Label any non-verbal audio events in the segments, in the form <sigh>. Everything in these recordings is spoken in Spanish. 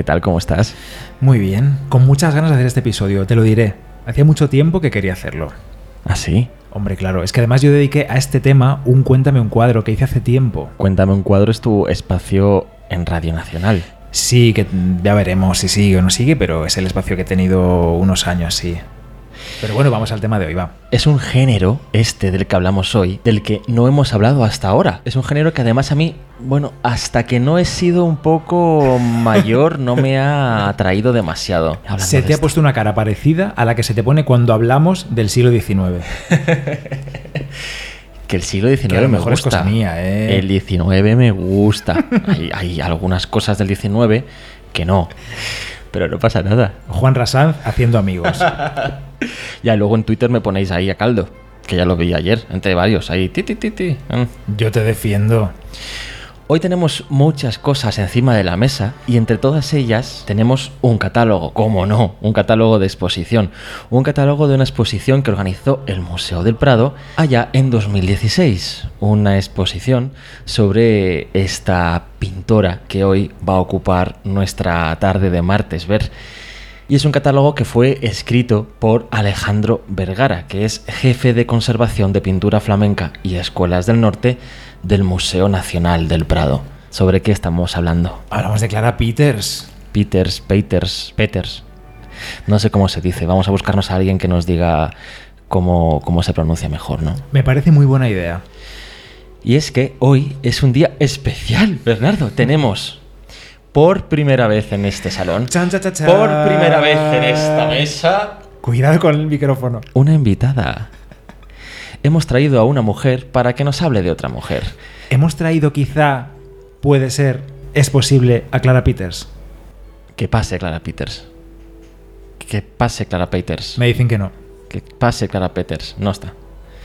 ¿Qué tal? ¿Cómo estás? Muy bien. Con muchas ganas de hacer este episodio, te lo diré. Hacía mucho tiempo que quería hacerlo. ¿Ah, sí? Hombre, claro. Es que además yo dediqué a este tema un Cuéntame un cuadro que hice hace tiempo. Cuéntame un cuadro es tu espacio en Radio Nacional. Sí, que ya veremos si sigue o no sigue, pero es el espacio que he tenido unos años, sí. Pero bueno, vamos al tema de hoy, va. Es un género, este del que hablamos hoy, del que no hemos hablado hasta ahora. Es un género que además a mí, bueno, hasta que no he sido un poco mayor, no me ha atraído demasiado. <laughs> Se de te ha esto. puesto una cara parecida a la que se te pone cuando hablamos del siglo XIX. <laughs> Que el siglo XIX Que a lo me mejor es gusta. cosa mía, ¿eh? El XIX me gusta. hay, hay algunas cosas del XIX que no. Pero no pasa nada. Juan Rasanz haciendo amigos. <laughs> <laughs> Ya luego en Twitter me ponéis ahí a caldo. Que ya lo vi ayer, entre varios. Ahí, ti, ti, ti, ti. Mm. Yo te defiendo. Hoy tenemos muchas cosas encima de la mesa y entre todas ellas tenemos un catálogo, cómo no, un catálogo de exposición, un catálogo de una exposición que organizó el Museo del Prado allá en 2016, una exposición sobre esta pintora que hoy va a ocupar nuestra tarde de martes ver. Y es un catálogo que fue escrito por Alejandro Vergara, que es jefe de conservación de pintura flamenca y escuelas del norte del Museo Nacional del Prado. ¿Sobre qué estamos hablando? Hablamos de Clara Peters. Peters, Peters, Peters. No sé cómo se dice. Vamos a buscarnos a alguien que nos diga cómo, cómo se pronuncia mejor, ¿no? Me parece muy buena idea. Y es que hoy es un día especial, Bernardo. Tenemos por primera vez en este salón, Chan, por primera vez en esta mesa, Cuidado con el micrófono. una invitada. Hemos traído a una mujer para que nos hable de otra mujer. Hemos traído quizá, puede ser, es posible, a Clara Peters. Que pase Clara Peters. Que pase Clara Peters. Me dicen que no. Que pase Clara Peters. No está.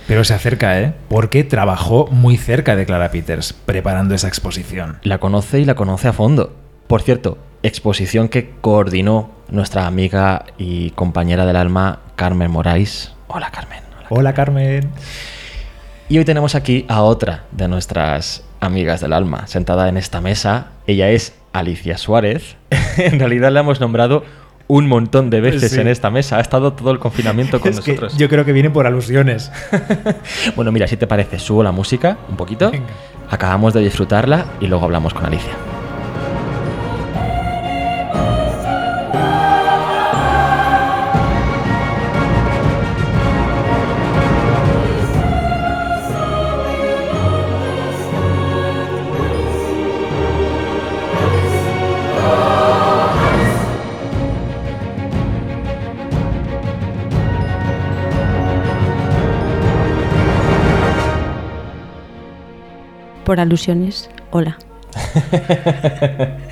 Pero se acerca, ¿eh? Porque trabajó muy cerca de Clara Peters preparando esa exposición. La conoce y la conoce a fondo. Por cierto, exposición que coordinó nuestra amiga y compañera del alma, Carmen Morais. Hola, Carmen. Hola. Carmen. Y hoy tenemos aquí a otra de nuestras amigas del alma, sentada en esta mesa. Ella es Alicia Suárez. <laughs> en realidad la hemos nombrado un montón de veces Sí. en esta mesa. Ha estado todo el confinamiento con Es que nosotros. yo creo que viene por alusiones. <laughs> Bueno, mira, si te parece, subo la música un poquito. Venga. Acabamos de disfrutarla y luego hablamos con Alicia. Por alusiones, hola.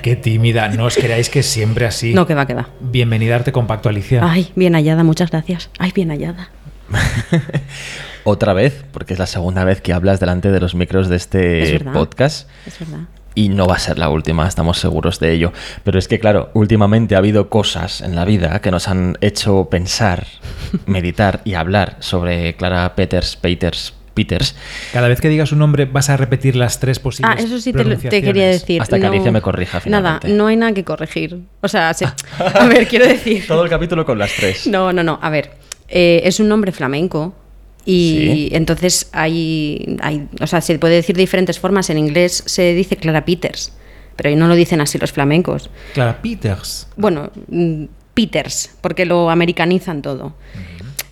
Qué tímida. No os creáis que siempre así. No, que va, que va. Bienvenida a Arte Compacto, Alicia. Ay, bien hallada, muchas gracias. Ay, bien hallada. <laughs> Otra vez, porque es la segunda vez que hablas delante de los micros de Es este verdad. podcast. Es verdad. Y no va a ser la última, estamos seguros de ello. Pero es que, claro, últimamente ha habido cosas en la vida que nos han hecho pensar, <laughs> meditar y hablar sobre Clara Peters, Peters, Peters, Cada vez que digas un nombre vas a repetir las tres posibles Ah, eso sí te, lo- te pronunciaciones. quería decir. Hasta que Alicia me corrija Nada, no hay nada que corregir. O sea, se- a ver, quiero decir. <laughs> Todo el capítulo con las tres. No, no, no. A ver, eh, es un nombre flamenco. Y Sí. entonces hay, hay. O sea, se puede decir de diferentes formas. En inglés se dice Clara Peters. Pero ahí no lo dicen así los flamencos. Clara Peters. Bueno, mm, Peters, porque lo americanizan todo.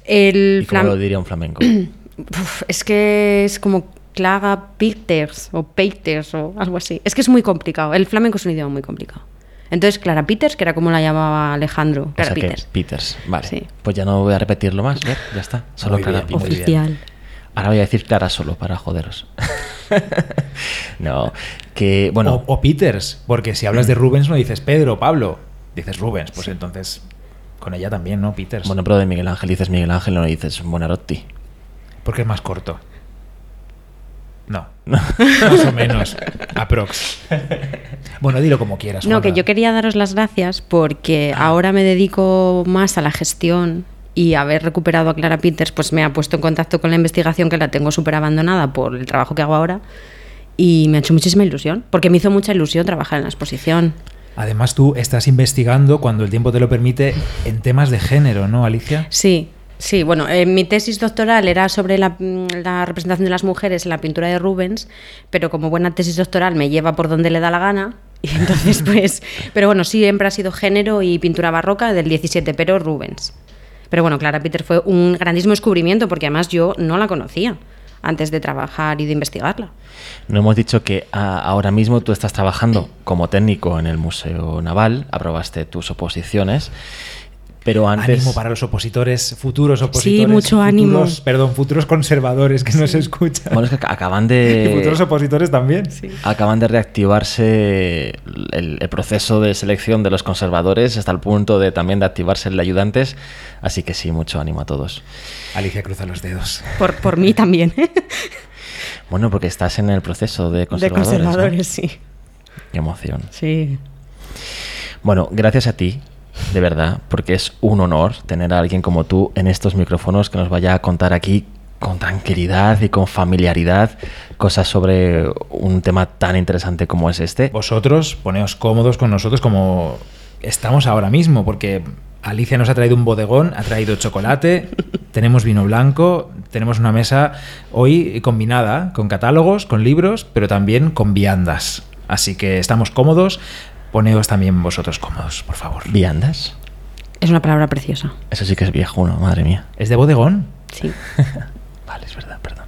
El ¿Y cómo lo diría un flamenco? <clears throat> Uf, es que es como Clara Peters o Peters o algo así. Es que es muy complicado. El flamenco es un idioma muy complicado. Entonces, Clara Peters, que era como la llamaba Alejandro. O Clara que Peters. Peters, vale. Sí. Pues ya no voy a repetirlo más, ¿ver? ya está. <laughs> Solo Muy Clara bien, Peters. Oficial. Ahora voy a decir Clara solo para joderos. <laughs> no, que bueno, O, o Peters, porque si hablas de Rubens no dices Pedro, Pablo. Dices Rubens, pues entonces con ella también, ¿no? Peters. bueno, pero de Miguel Ángel dices Miguel Ángel, no dices Buonarotti. Porque es más corto. <laughs> No. Más o menos. Aprox. Bueno, dilo como quieras. No, que Juanra. yo quería daros las gracias porque ahora me dedico más a la gestión y haber recuperado a Clara Peters pues me ha puesto en contacto con la investigación que la tengo súper abandonada por el trabajo que hago ahora y me ha hecho muchísima ilusión, porque me hizo mucha ilusión trabajar en la exposición. Además, tú estás investigando, cuando el tiempo te lo permite, en temas de género, ¿no, Alicia? Sí, Sí, bueno, eh, mi tesis doctoral era sobre la, mm, la, representación de las mujeres en la pintura de Rubens, pero como buena tesis doctoral me lleva por donde le da la gana. <laughs> Y entonces, pues, pero bueno, siempre ha sido género y pintura barroca del 17, pero Rubens. Pero bueno, Clara Peter fue un grandísimo descubrimiento porque además yo no la conocía antes de trabajar y de investigarla. No hemos dicho que a, ahora mismo tú estás trabajando como técnico en el Museo Naval, aprobaste tus oposiciones pero antes... Ánimo para los opositores, futuros opositores. Sí, mucho futuros, ánimo. Perdón, futuros conservadores que sí. no se escuchan. Bueno, es que acaban de... <laughs> Y futuros opositores también. Sí. Acaban de reactivarse el, el, proceso de selección de los conservadores hasta el punto de también de activarse el de ayudantes. Así que sí, mucho ánimo a todos. Alicia cruza los dedos. Por, por mí también. <laughs> bueno, porque estás en el proceso de conservadores. De conservadores, ¿no? sí. Qué emoción. Sí. Bueno, gracias a ti de verdad, porque es un honor tener a alguien como tú en estos micrófonos que nos vaya a contar aquí con tranquilidad y con familiaridad cosas sobre un tema tan interesante como es este. Vosotros poneos cómodos con nosotros como estamos ahora mismo, porque Alicia nos ha traído un bodegón, ha traído chocolate, <laughs> tenemos vino blanco, tenemos una mesa hoy combinada con catálogos, con libros, pero también con viandas. Así que estamos cómodos. Poneos también vosotros cómodos, por favor. ¿Viandas? Es una palabra preciosa. Eso sí que es viejuno, madre mía. ¿Es de bodegón? Sí. <laughs> vale, es verdad, perdón.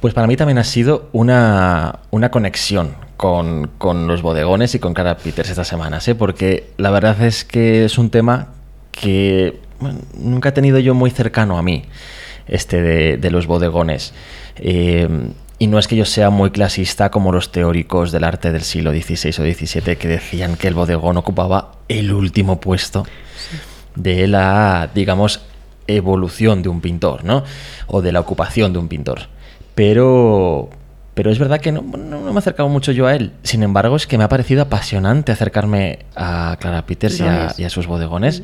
Pues para mí también ha sido una, una conexión con, con, los bodegones y con Cara Peters estas semanas, ¿eh? porque la verdad es que es un tema que bueno, nunca he tenido yo muy cercano a mí, este de, de los bodegones. Eh, y no es que yo sea muy clasista como los teóricos del arte del siglo XVI o XVII que decían que el bodegón ocupaba el último puesto de la, digamos, evolución de un pintor, ¿no? O de la ocupación de un pintor. Pero, pero es verdad que no, no, me he acercado mucho yo a él. Sin embargo, es que me ha parecido apasionante acercarme a Clara Peters y a, y a, sus bodegones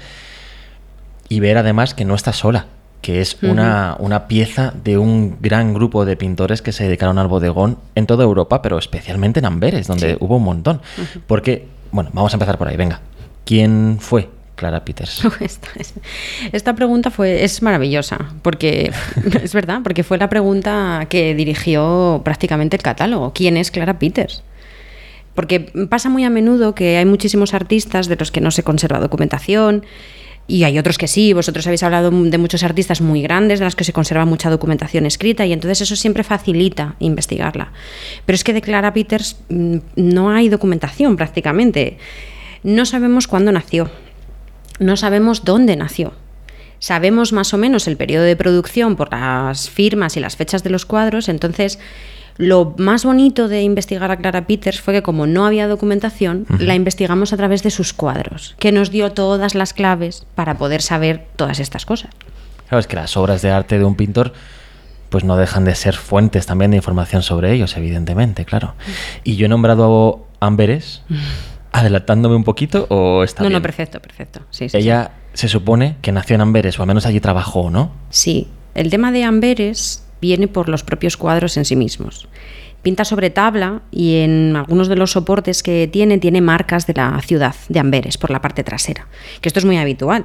y ver además que no está sola que es uh -huh. una, una, pieza de un gran grupo de pintores que se dedicaron al bodegón en toda Europa, pero especialmente en Amberes, donde sí. hubo un montón. Uh -huh. Porque, bueno, vamos a empezar por ahí, venga. ¿Quién fue Clara Peters? <laughs> Esta, esta, pregunta fue, es maravillosa, porque <laughs> es verdad, porque fue la pregunta que dirigió prácticamente el catálogo. ¿Quién es Clara Peters? Porque pasa muy a menudo que hay muchísimos artistas de los que no se conserva documentación y hay otros que sí, vosotros habéis hablado de muchos artistas muy grandes, de las que se conserva mucha documentación escrita, y entonces eso siempre facilita investigarla. Pero es que de Clara Peters mm, no hay documentación prácticamente. No sabemos cuándo nació, no sabemos dónde nació. Sabemos más o menos el periodo de producción por las firmas y las fechas de los cuadros, entonces lo más bonito de investigar a Clara Peters fue que como no había documentación, uh -huh. la investigamos a través de sus cuadros, que nos dio todas las claves para poder saber todas estas cosas. Claro, es que las obras de arte de un pintor pues no dejan de ser fuentes también de información sobre ellos, evidentemente, claro. Y yo he nombrado a Amberes, adelantándome un poquito o está No, bien? no, perfecto, perfecto. Sí, sí, Ella sí. se supone que nació en Amberes, o al menos allí trabajó, ¿no? Sí, el tema de Amberes viene por los propios cuadros en sí mismos. Pinta sobre tabla y en algunos de los soportes que tiene tiene marcas de la ciudad de Amberes por la parte trasera, que esto es muy habitual,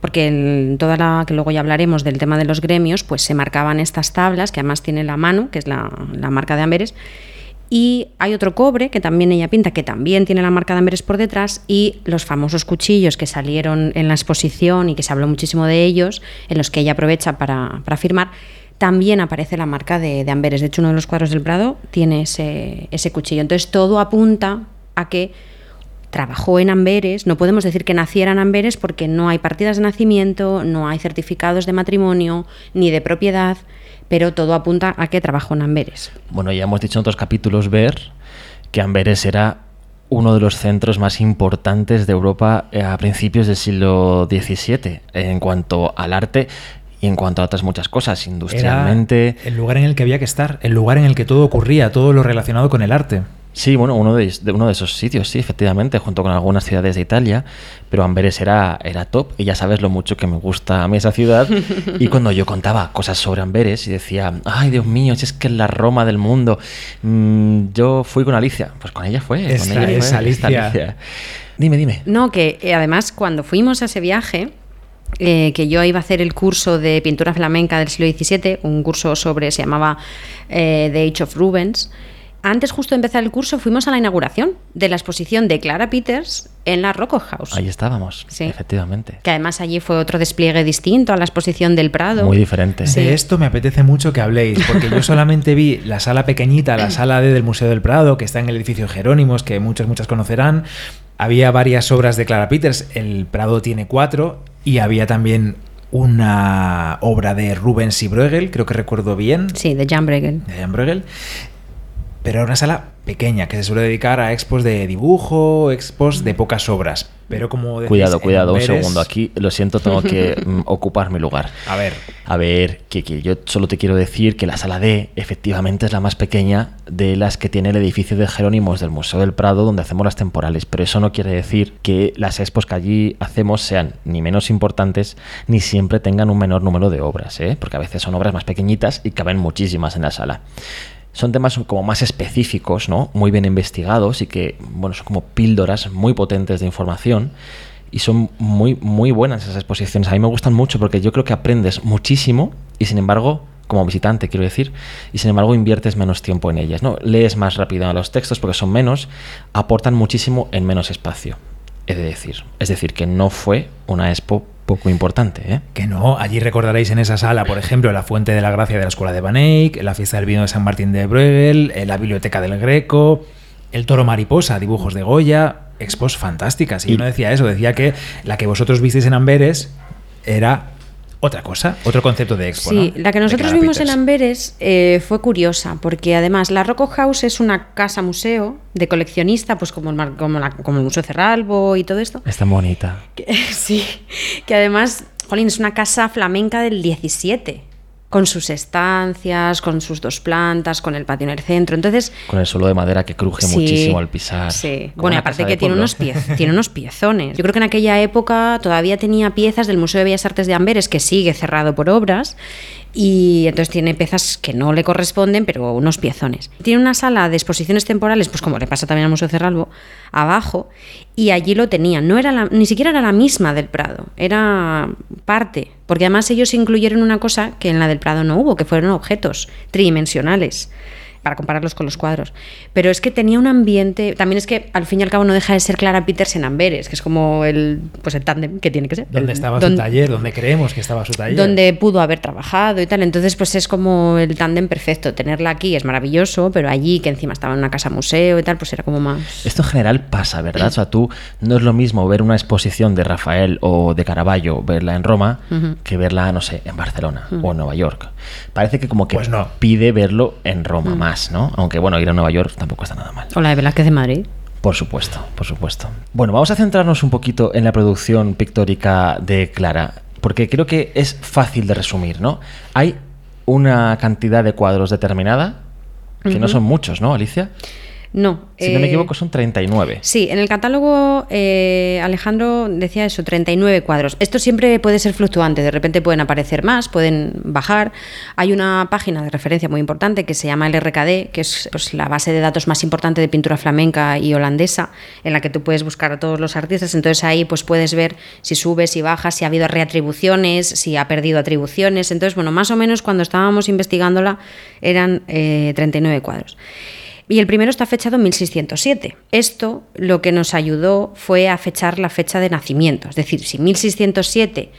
porque en toda la que luego ya hablaremos del tema de los gremios, pues se marcaban estas tablas que además tiene la mano, que es la, marca de Amberes, y hay otro cobre que también ella pinta, que también tiene la marca de Amberes por detrás, y los famosos cuchillos que salieron en la exposición y que se habló muchísimo de ellos, en los que ella aprovecha para, para firmar, también aparece la marca de, Amberes. De hecho, uno de los cuadros del Prado tiene ese, ese cuchillo. Entonces, todo apunta a que trabajó en Amberes. No podemos decir que naciera en Amberes porque no hay partidas de nacimiento, no hay certificados de matrimonio ni de propiedad, pero todo apunta a que trabajó en Amberes. Bueno, ya hemos dicho en otros capítulos ver que Amberes era uno de los centros más importantes de Europa eh, a principios del siglo XVII en cuanto al arte y en cuanto a otras muchas cosas, industrialmente. Era el lugar en el que había que estar, el lugar en el que todo ocurría, todo lo relacionado con el arte. Sí, bueno, uno de, de uno de esos sitios, sí, efectivamente, junto con algunas ciudades de Italia, pero Amberes era, era top y ya sabes lo mucho que me gusta a mí esa ciudad. <laughs> Y cuando yo contaba cosas sobre Amberes y decía, ay Dios mío, si es que es la Roma del mundo, mm, yo fui con Alicia, pues con ella fue. Esta con ella es fue, Alicia. Alicia. Dime, dime. No, que eh, además cuando fuimos a ese viaje, eh, que yo iba a hacer el curso de pintura flamenca del siglo XVII, un curso sobre, se llamaba eh, The Age of Rubens. Antes justo de empezar el curso fuimos a la inauguración de la exposición de Clara Peters en la Rocco House. Ahí estábamos, Sí. efectivamente. Que además allí fue otro despliegue distinto a la exposición del Prado. Muy diferente. Sí. De esto me apetece mucho que habléis, porque yo solamente vi la sala pequeñita, la sala D del Museo del Prado, que está en el edificio Jerónimos, que muchos, muchas conocerán. Había varias obras de Clara Peters, el Prado tiene cuatro, y había también una obra de Rubens y Bruegel, creo que recuerdo bien, Sí, de Jan Bruegel. de Jan Bruegel. Pero era una sala pequeña que se suele dedicar a expos de dibujo, expos de pocas obras. Pero como decís, Cuidado, cuidado, un segundo. Aquí, lo siento, tengo que <laughs> mm, ocupar mi lugar. A ver, A ver, que, que yo solo te quiero decir que la sala D efectivamente es la más pequeña de las que tiene el edificio de Jerónimos del Museo del Prado donde hacemos las temporales, pero eso no quiere decir que las expos que allí hacemos sean ni menos importantes ni siempre tengan un menor número de obras, ¿eh? porque a veces son obras más pequeñitas y caben muchísimas en la sala. Son temas como más específicos, ¿no? Muy bien investigados y que, bueno, son como píldoras muy potentes de información y son muy, muy buenas esas exposiciones. A mí me gustan mucho porque yo creo que aprendes muchísimo y sin embargo, como visitante quiero decir, y sin embargo inviertes menos tiempo en ellas. ¿no? Lees más rápido los textos porque son menos, aportan muchísimo en menos espacio. He de decir. Es decir, que no fue una expo poco importante. ¿eh? Que no, allí recordaréis en esa sala, por ejemplo, la Fuente de la Gracia de la Escuela de Van Eyck, la Fiesta del Vino de San Martín de Bruegel, eh, la Biblioteca del Greco, el Toro Mariposa, dibujos de Goya, expos fantásticas. Y, Y- yo no decía eso, decía que la que vosotros visteis en Amberes era otra cosa, otro concepto de expo. Sí, ¿no? la que nosotros vimos en. Amberes eh, fue curiosa, porque además la Rocco House es una casa museo de coleccionista, pues como el, como la- como el Museo Cerralbo y todo esto. Es tan bonita. <laughs> Que- sí, que además, Jolín, es una casa flamenca del 17, con sus estancias, con sus dos plantas, con el patio en el centro. Entonces, Con el suelo de madera que cruje Sí, muchísimo al pisar. Sí, bueno, aparte que tiene unos, <laughs> tiene unos piezones. Yo creo que en aquella época todavía tenía piezas del Museo de Bellas Artes de Amberes, que sigue cerrado por obras, y entonces tiene piezas que no le corresponden, pero unos piezones. Tiene una sala de exposiciones temporales, pues como le pasa también al Museo Cerralbo, abajo, y allí lo tenían. No era la- ni siquiera era la misma del Prado, era parte, porque además ellos incluyeron una cosa que en la del Prado no hubo, que fueron objetos tridimensionales para compararlos con los cuadros. Pero es que tenía un ambiente, también es que al fin y al cabo no deja de ser Clara Peters en Amberes, que es como el pues el tándem que tiene que ser. ¿Dónde El- estaba don- su taller? ¿Dónde creemos que estaba su taller? Donde pudo haber trabajado y tal. Entonces, pues es como el tándem perfecto. Tenerla aquí es maravilloso, pero allí, que encima estaba en una casa museo y tal, pues era como más. Esto en general pasa, ¿verdad? O sea, tú no es lo mismo ver una exposición de Rafael o de Caravaggio, verla en Roma, que verla, no sé, en Barcelona o en Nueva York. Parece que como que Pues no. pide verlo en Roma más, ¿no? Aunque bueno, ir a Nueva York tampoco está nada mal. O la de Velázquez de Madrid. Por supuesto, por supuesto. Bueno, vamos a centrarnos un poquito en la producción pictórica de Clara, porque creo que es fácil de resumir, ¿no? Hay una cantidad de cuadros determinada, que no son muchos, ¿no, Alicia? No. Si no me eh, equivoco, son 39. Sí, en el catálogo eh, Alejandro decía eso, 39 cuadros. Esto siempre puede ser fluctuante, de repente pueden aparecer más, pueden bajar. Hay una página de referencia muy importante que se llama el RKD, que es pues, la base de datos más importante de pintura flamenca y holandesa, en la que tú puedes buscar a todos los artistas. Entonces ahí pues puedes ver si sube, si baja, si ha habido reatribuciones, si ha perdido atribuciones. Entonces, bueno, más o menos cuando estábamos investigándola eran eh, 39 cuadros. Y el primero está fechado en 1607. Esto lo que nos ayudó fue a fechar la fecha de nacimiento. Es decir, si 1607,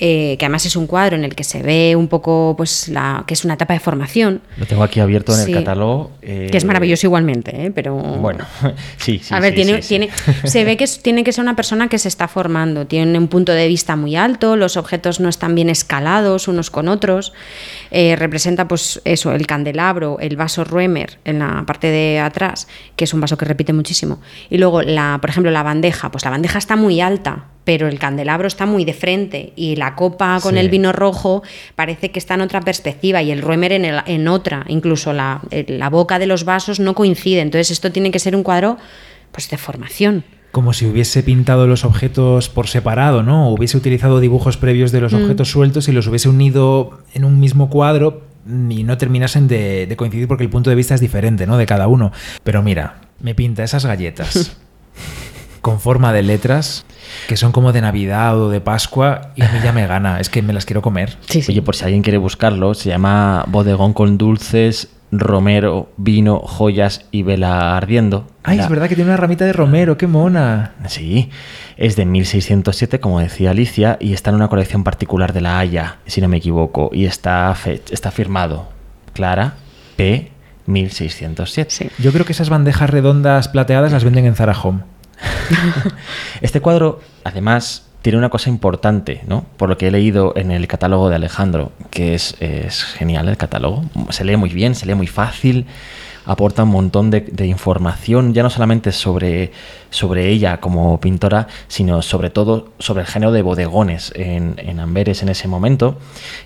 eh, que además es un cuadro en el que se ve un poco, pues, la, que es una etapa de formación, Lo tengo aquí abierto en Sí. el catálogo. eh, que es maravilloso igualmente, ¿eh? pero... Bueno, <laughs> sí, sí. a ver, sí, tiene, sí, tiene, se ve que es- tiene que ser una persona que se está formando, tiene un punto de vista muy alto, los objetos no están bien escalados unos con otros, eh, representa pues eso, el candelabro, el vaso Ruemer en la parte de atrás, que es un vaso que repite muchísimo, y luego, la, por ejemplo, la bandeja, pues la bandeja está muy alta, pero el candelabro está muy de frente y la copa con Sí. el vino rojo parece que está en otra perspectiva y el Ruemer en, el- en otra. Incluso la, eh, la boca de los vasos no coincide. Entonces esto tiene que ser un cuadro pues, de formación. Como si hubiese pintado los objetos por separado, ¿no? O hubiese utilizado dibujos previos de los objetos sueltos y los hubiese unido en un mismo cuadro y no terminasen de, de coincidir porque el punto de vista es diferente, ¿no? De cada uno. Pero mira, me pinta esas galletas <laughs> con forma de letras que son como de Navidad o de Pascua y a mí ya me <laughs> gana. Es que me las quiero comer. Sí, sí. Oye, por si alguien quiere buscarlo, se llama Bodegón con dulces, romero, vino, joyas y vela ardiendo. Ay, La- es verdad que tiene una ramita de romero, qué mona. Sí, es de 1607, como decía Alicia, y está en una colección particular de La Haya, si no me equivoco, y está, fe- está firmado Clara P. 1607. Sí. Yo creo que esas bandejas redondas plateadas las venden en Zara Home. <laughs> Este cuadro, además, tiene una cosa importante, ¿no? Por lo que he leído en el catálogo de Alejandro, que es, es genial el catálogo. Se lee muy bien, se lee muy fácil, aporta un montón de, de información, ya no solamente sobre, sobre ella como pintora, sino sobre todo sobre el género de bodegones en, en Amberes en ese momento,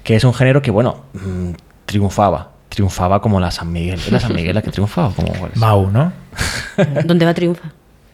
que es un género que, bueno, mm, triunfaba. Triunfaba como la San Miguel. ¿Es la San Miguel la que triunfaba? Mau, ¿no? <laughs> ¿Dónde va triunfa?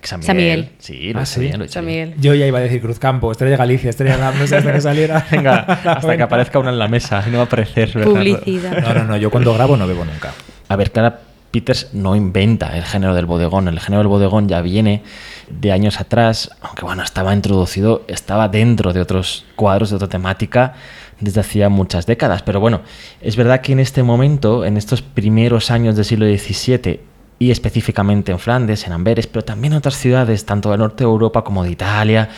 San San Miguel. Sí, lo Ah, sí. bien, lo San. Miguel. Yo ya iba a decir Cruzcampo, Estrella Galicia, Estrella Galicia, no sé hasta que saliera. <laughs> Venga, hasta que <laughs> aparezca una en la mesa y no va a aparecer. ¿verdad? Publicidad. No, no, no, yo cuando grabo no bebo nunca. A ver, Clara Peters no inventa el género del bodegón. El género del bodegón ya viene de años atrás, aunque bueno, estaba introducido, estaba dentro de otros cuadros de otra temática desde hacía muchas décadas. Pero bueno, es verdad que en este momento, en estos primeros años del siglo XVII, y específicamente en Flandes, en Amberes, pero también en otras ciudades, tanto del norte de Europa como de Italia,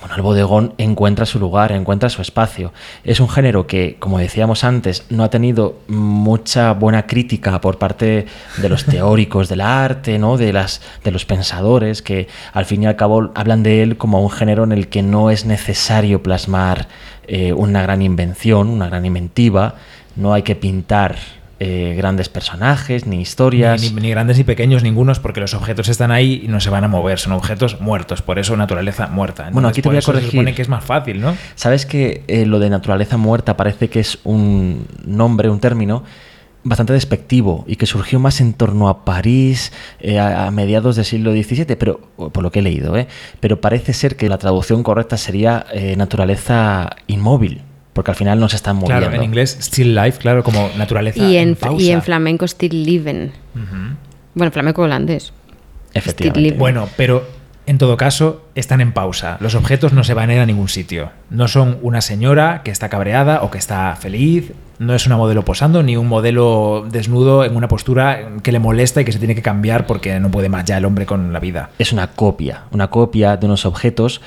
bueno, el bodegón encuentra su lugar, encuentra su espacio. Es un género que, como decíamos antes, no ha tenido mucha buena crítica por parte de los <laughs> teóricos del arte, ¿no? de, las, de los pensadores, que al fin y al cabo hablan de él como un género en el que no es necesario plasmar eh, una gran invención, una gran inventiva, no hay que pintar eh, grandes personajes ni historias. Ni, ni- ni grandes ni pequeños, ningunos, porque los objetos están ahí y no se van a mover, son objetos muertos, por eso naturaleza muerta. Bueno, aquí te voy a eso se corregir. supone que es más fácil, ¿no? Sabes que eh, lo de naturaleza muerta parece que es un nombre, un término bastante despectivo y que surgió más en torno a París eh, a, a mediados del siglo XVII, pero por lo que he leído, ¿eh? pero parece ser que la traducción correcta sería naturaleza inmóvil, porque al final no se están moviendo. Claro, en inglés, still life, claro, como naturaleza. Y en, pausa. y en flamenco still living. Ujú. Bueno, flamenco holandés. Efectivamente. Bueno, pero en todo caso, están en pausa. Los objetos no se van a ir a ningún sitio. No son una señora que está cabreada o que está feliz. No es una modelo posando, ni un modelo desnudo en una postura que le molesta y que se tiene que cambiar porque no puede más ya el hombre con la vida. es una copia, una copia de unos objetos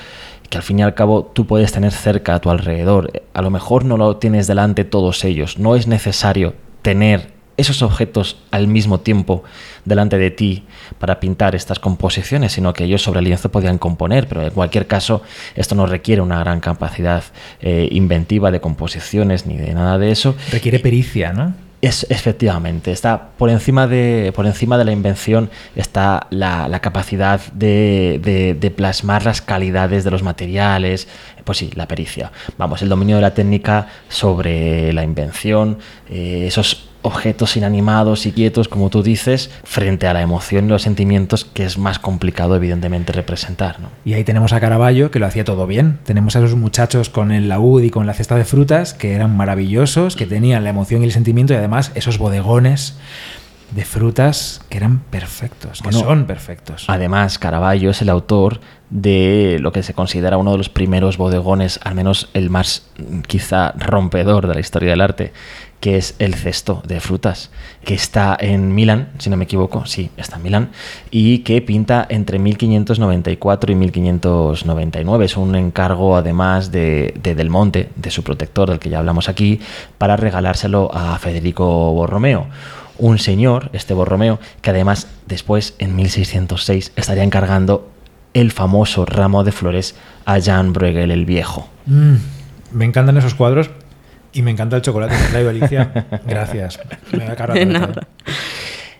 que al fin y al cabo tú puedes tener cerca a tu alrededor. A lo mejor no lo tienes delante todos ellos. No es necesario tener esos objetos al mismo tiempo delante de ti para pintar estas composiciones, sino que ellos sobre el lienzo podían componer, pero en cualquier caso esto no requiere una gran capacidad eh, inventiva de composiciones ni de nada de eso. Requiere pericia, ¿no? Es, efectivamente, está por encima de, por encima de la invención está la, la capacidad de, de- plasmar las calidades de los materiales, pues sí, la pericia. Vamos, el dominio de la técnica sobre la invención, eh, esos objetos inanimados y quietos, como tú dices, frente a la emoción y los sentimientos, que es más complicado, evidentemente, representar. ¿no? Y ahí tenemos a Caravaggio, que lo hacía todo bien. Tenemos a esos muchachos con el laúd y con la cesta de frutas, que eran maravillosos, que tenían la emoción y el sentimiento, y además esos bodegones de frutas que eran perfectos, que Bueno, son perfectos. Además, Caravaggio es el autor de lo que se considera uno de los primeros bodegones, al menos el más mm, quizá rompedor de la historia del arte, que es el cesto de frutas, que está en Milán, si no me equivoco, sí, está en Milán, y que pinta entre 1594 y 1599. Es un encargo además de, de Del Monte, de su protector, del que ya hablamos aquí, para regalárselo a Federico Borromeo un señor, este Borromeo, que además después, en 1606, estaría encargando el famoso ramo de flores a Jan Bruegel el Viejo. Mm, me encantan esos cuadros y me encanta el chocolate que ha traído Alicia. Gracias. <laughs> Me voy a cargar De nada. boca.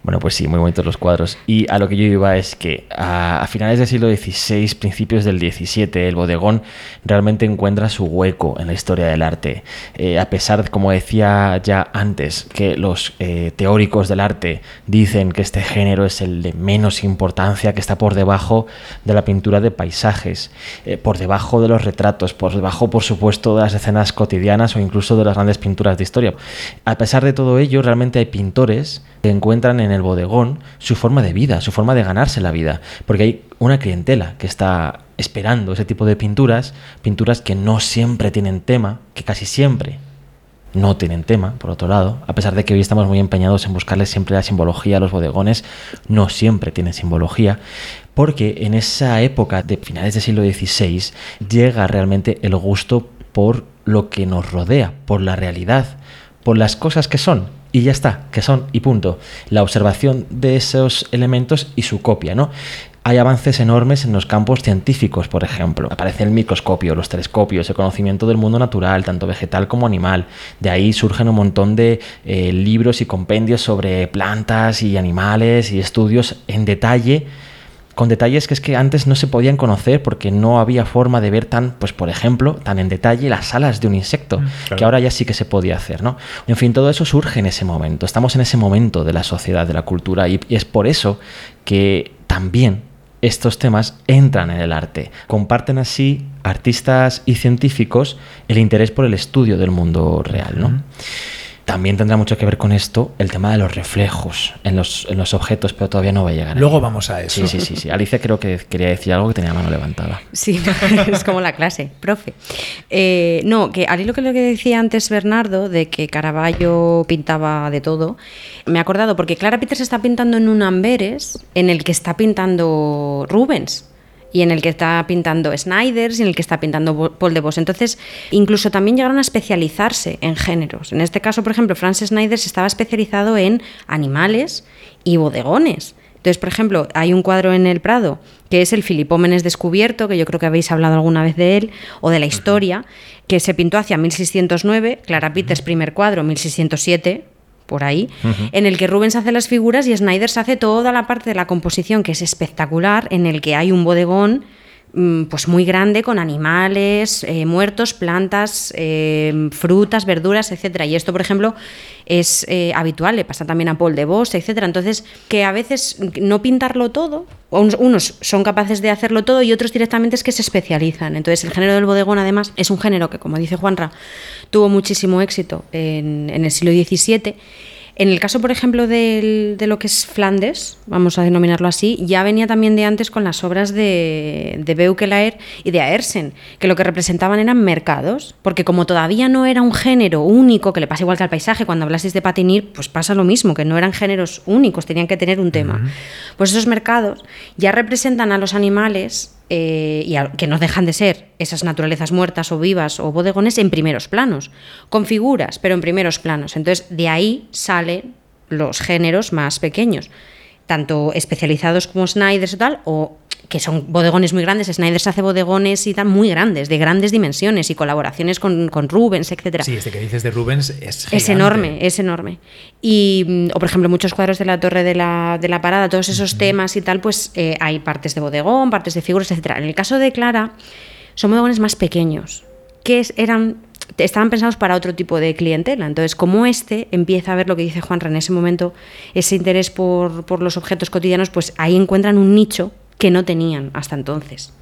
Bueno, pues sí, muy bonitos los cuadros. Y a lo que yo iba es que a, finales del siglo XVI, principios del XVII, el bodegón realmente encuentra su hueco en la historia del arte. Eh, a pesar, como decía ya antes, que los eh, teóricos del arte dicen que este género es el de menos importancia, que está por debajo de la pintura de paisajes, eh, por debajo de los retratos, por debajo, por supuesto, de las escenas cotidianas o incluso de las grandes pinturas de historia. A pesar de todo ello, realmente hay pintores encuentran en el bodegón su forma de vida, su forma de ganarse la vida, porque hay una clientela que está esperando ese tipo de pinturas, pinturas que no siempre tienen tema, que casi siempre no tienen tema, por otro lado, a pesar de que hoy estamos muy empeñados en buscarles siempre la simbología a los bodegones, no siempre tienen simbología, porque en esa época de finales del siglo XVI llega realmente el gusto por lo que nos rodea, por la realidad, por las cosas que son, y ya está, que son y punto. La observación de esos elementos y su copia, ¿no? Hay avances enormes en los campos científicos, por ejemplo. Aparece el microscopio, los telescopios, el conocimiento del mundo natural, tanto vegetal como animal. De ahí surgen un montón de eh, libros y compendios sobre plantas y animales y estudios en detalle con detalles que es que antes no se podían conocer porque no había forma de ver tan, pues por ejemplo, tan en detalle las alas de un insecto, mm, que ahora ya sí que se podía hacer, ¿no? En fin, todo eso surge en ese momento, estamos en ese momento de la sociedad, de la cultura, y, y es por eso que también estos temas entran en el arte. Comparten así artistas y científicos el interés por el estudio del mundo real, ¿no? También tendrá mucho que ver con esto el tema de los reflejos en los, en los objetos, pero todavía no va a llegar. Luego vamos a eso. Sí, sí, sí, sí. Alicia creo que quería decir algo que tenía mano levantada. Sí, <laughs> es como la clase, profe. Eh, no, que al hilo que lo que decía antes Bernardo, de que Caravaggio pintaba de todo, me he acordado porque Clara Peters está pintando en un Amberes en el que está pintando Rubens y en el que está pintando Snyders y en el que está pintando Paul de Vos. Entonces, incluso también llegaron a especializarse en géneros. En este caso, por ejemplo, Francis Snyders estaba especializado en animales y bodegones. Entonces, por ejemplo, hay un cuadro en el Prado que es el Filipómenes descubierto, que yo creo que habéis hablado alguna vez de él, o de la historia, que se pintó hacia 1609, Clara Peters primer cuadro, 1607, por ahí, en el que Rubens hace las figuras y Snyders hace toda la parte de la composición que es espectacular, en el que hay un bodegón pues muy grande con animales eh, muertos, plantas, eh, frutas, verduras, etcétera. Y esto, por ejemplo, es eh, habitual, le pasa también a Paul de Vos, etcétera. Entonces, que a veces no pintarlo todo, unos son capaces de hacerlo todo y otros directamente es que se especializan. Entonces, el género del bodegón, además, es un género que, como dice Juanra, tuvo muchísimo éxito en, el siglo XVII. En el caso, por ejemplo, de lo que es Flandes, vamos a denominarlo así, ya venía también de antes con las obras de, de Beukelaer y de Aersen, que lo que representaban eran mercados, porque como todavía no era un género único, que le pasa igual que al paisaje, cuando hablases de patinir, pues pasa lo mismo, que no eran géneros únicos, tenían que tener un tema. Pues esos mercados ya representan a los animales eh, y que no dejan de ser esas naturalezas muertas o vivas o bodegones en primeros planos, con figuras, pero en primeros planos. Entonces, de ahí salen los géneros más pequeños, tanto especializados como Snyders o tal, o que son bodegones muy grandes. Snyder hace bodegones y tal muy grandes, de grandes dimensiones y colaboraciones con, con Rubens, etcétera. Sí, este que dices de Rubens es Es enorme, es enorme. Y, mm, o por ejemplo, muchos cuadros de la Torre de la, de la Parada, todos esos temas y tal, pues eh, hay partes de bodegón, partes de figuras, etcétera. En el caso de Clara, son bodegones más pequeños, que eran estaban pensados para otro tipo de clientela. Entonces, como este empieza a ver lo que dice Juanra en ese momento, ese interés por, por los objetos cotidianos, pues ahí encuentran un nicho que no tenían hasta entonces.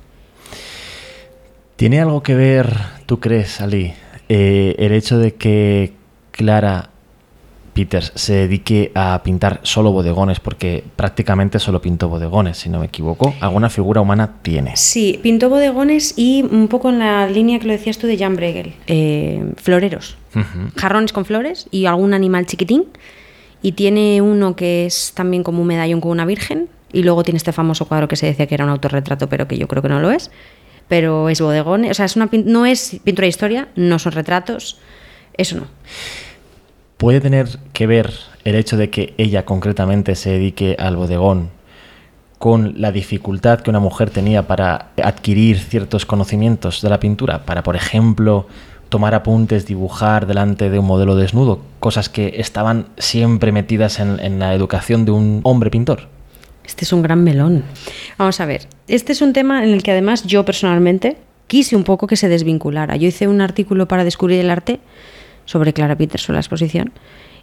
¿Tiene algo que ver, tú crees, Ali, eh, el hecho de que Clara Peters se dedique a pintar solo bodegones, porque prácticamente solo pintó bodegones, si no me equivoco. ¿Alguna figura humana tiene? Sí, pintó bodegones y un poco en la línea que lo decías tú de Jan Bregel, eh, floreros, jarrones con flores y algún animal chiquitín. Y tiene uno que es también como un medallón con una virgen, y luego tiene este famoso cuadro que se decía que era un autorretrato, pero que yo creo que no lo es. Pero es bodegón, o sea, es una, no es pintura de historia, no son retratos, eso no. ¿Puede tener que ver el hecho de que ella concretamente se dedique al bodegón con la dificultad que una mujer tenía para adquirir ciertos conocimientos de la pintura? Para, por ejemplo, tomar apuntes, dibujar delante de un modelo desnudo, cosas que estaban siempre metidas en, en la educación de un hombre pintor. Este es un gran melón. Vamos a ver, este es un tema en el que además yo personalmente quise un poco que se desvinculara. Yo hice un artículo para descubrir el arte sobre Clara Peterson, la exposición.